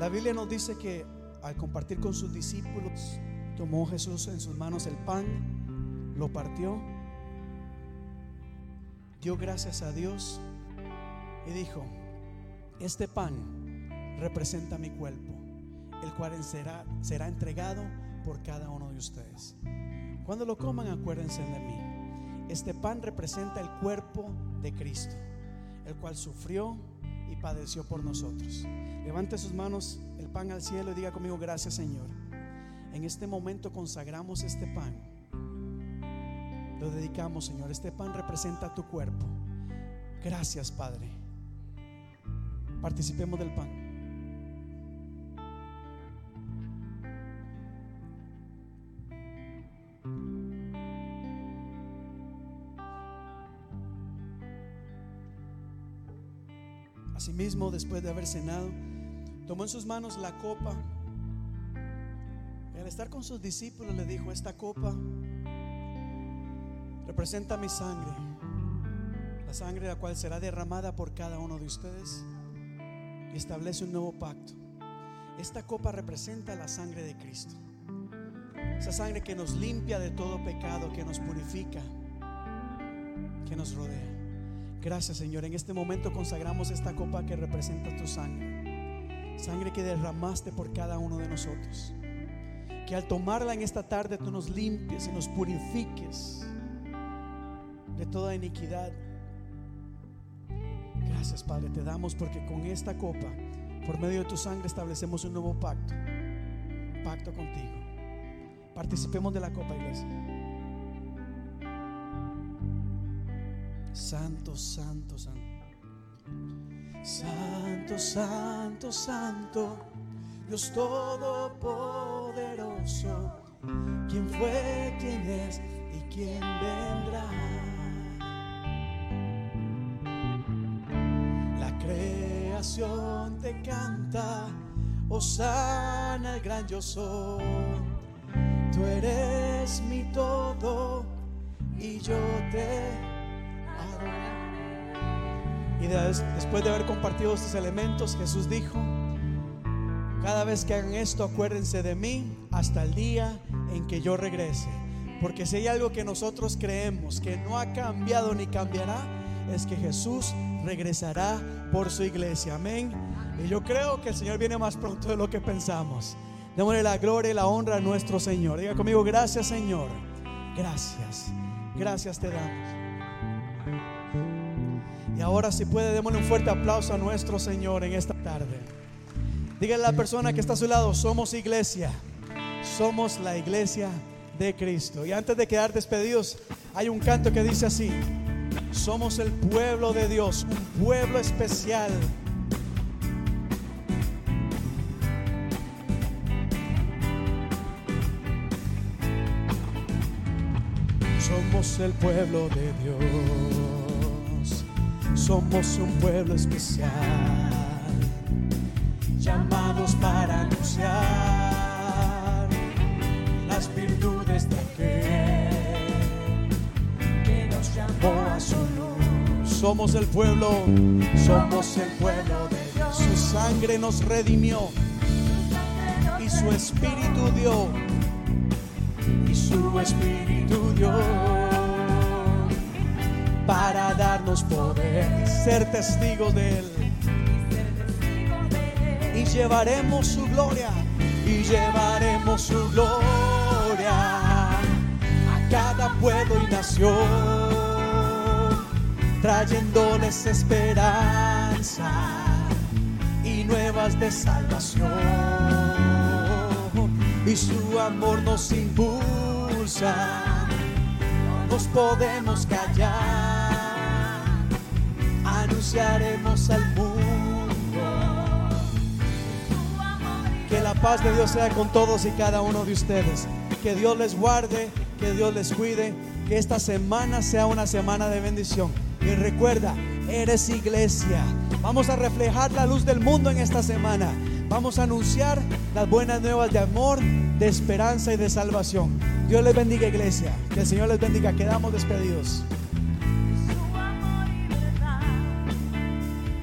La Biblia nos dice que al compartir con sus discípulos, tomó Jesús en sus manos el pan, lo partió, dio gracias a Dios y dijo, este pan representa mi cuerpo, el cual será, entregado por cada uno de ustedes. Cuando lo coman, acuérdense de mí. Este pan representa el cuerpo de Cristo, el cual sufrió y padeció por nosotros. Levante sus manos, el pan al cielo y diga conmigo, gracias Señor. En este momento consagramos este pan. Lo dedicamos, Señor. Este pan representa tu cuerpo. Gracias, Padre. Participemos del pan. Asimismo, después de haber cenado, tomó en sus manos la copa y al estar con sus discípulos le dijo, esta copa representa mi sangre, la sangre la cual será derramada por cada uno de ustedes y establece un nuevo pacto. Esta copa representa la sangre de Cristo, esa sangre que nos limpia de todo pecado, que nos purifica, que nos rodea. Gracias Señor, en este momento consagramos esta copa que representa tu sangre, sangre que derramaste por cada uno de nosotros. Que al tomarla en esta tarde tú nos limpies y nos purifiques de toda iniquidad. Gracias Padre, te damos porque con esta copa, por medio de tu sangre, establecemos un nuevo pacto, pacto contigo. Participemos de la copa, iglesia. Santo, santo, santo. Santo, santo, santo. Dios Todopoderoso. ¿Quién fue, quién es y quién vendrá? La creación te canta. Osana el gran yo. Tú eres mi todo y yo te y después de haber compartido estos elementos, Jesús dijo, cada vez que hagan esto, acuérdense de mí hasta el día en que yo regrese. Porque si hay algo que nosotros creemos que no ha cambiado ni cambiará, es que Jesús regresará por su iglesia. Amén. Y yo creo que el Señor viene más pronto de lo que pensamos. Démosle la gloria y la honra a nuestro Señor. Diga conmigo, gracias Señor. Gracias. Gracias te damos. Ahora si puede, démosle un fuerte aplauso a nuestro Señor en esta tarde. Dígale a la persona que está a su lado, somos iglesia. Somos la iglesia de Cristo. Y antes de quedar despedidos, hay un canto que dice así. Somos el pueblo de Dios, un pueblo especial. Somos el pueblo de Dios. Somos un pueblo especial. Llamados para anunciar las virtudes de aquel que nos llamó a su luz. Somos el pueblo, somos el pueblo de Dios. Su sangre nos redimió y su espíritu dio. Y su espíritu dio para darnos poder, ser testigos de él. Y llevaremos su gloria, y llevaremos su gloria a cada pueblo y nación, trayéndoles esperanza y nuevas de salvación. Y su amor nos impulsa, no nos podemos callar, anunciaremos al mundo que la paz de Dios sea con todos y cada uno de ustedes. Que Dios les guarde, que Dios les cuide, que esta semana sea una semana de bendición. Y recuerda, eres iglesia. Vamos a reflejar la luz del mundo en esta semana. Vamos a anunciar las buenas nuevas de amor, de esperanza y de salvación. Dios les bendiga iglesia. Que el Señor les bendiga. Quedamos despedidos.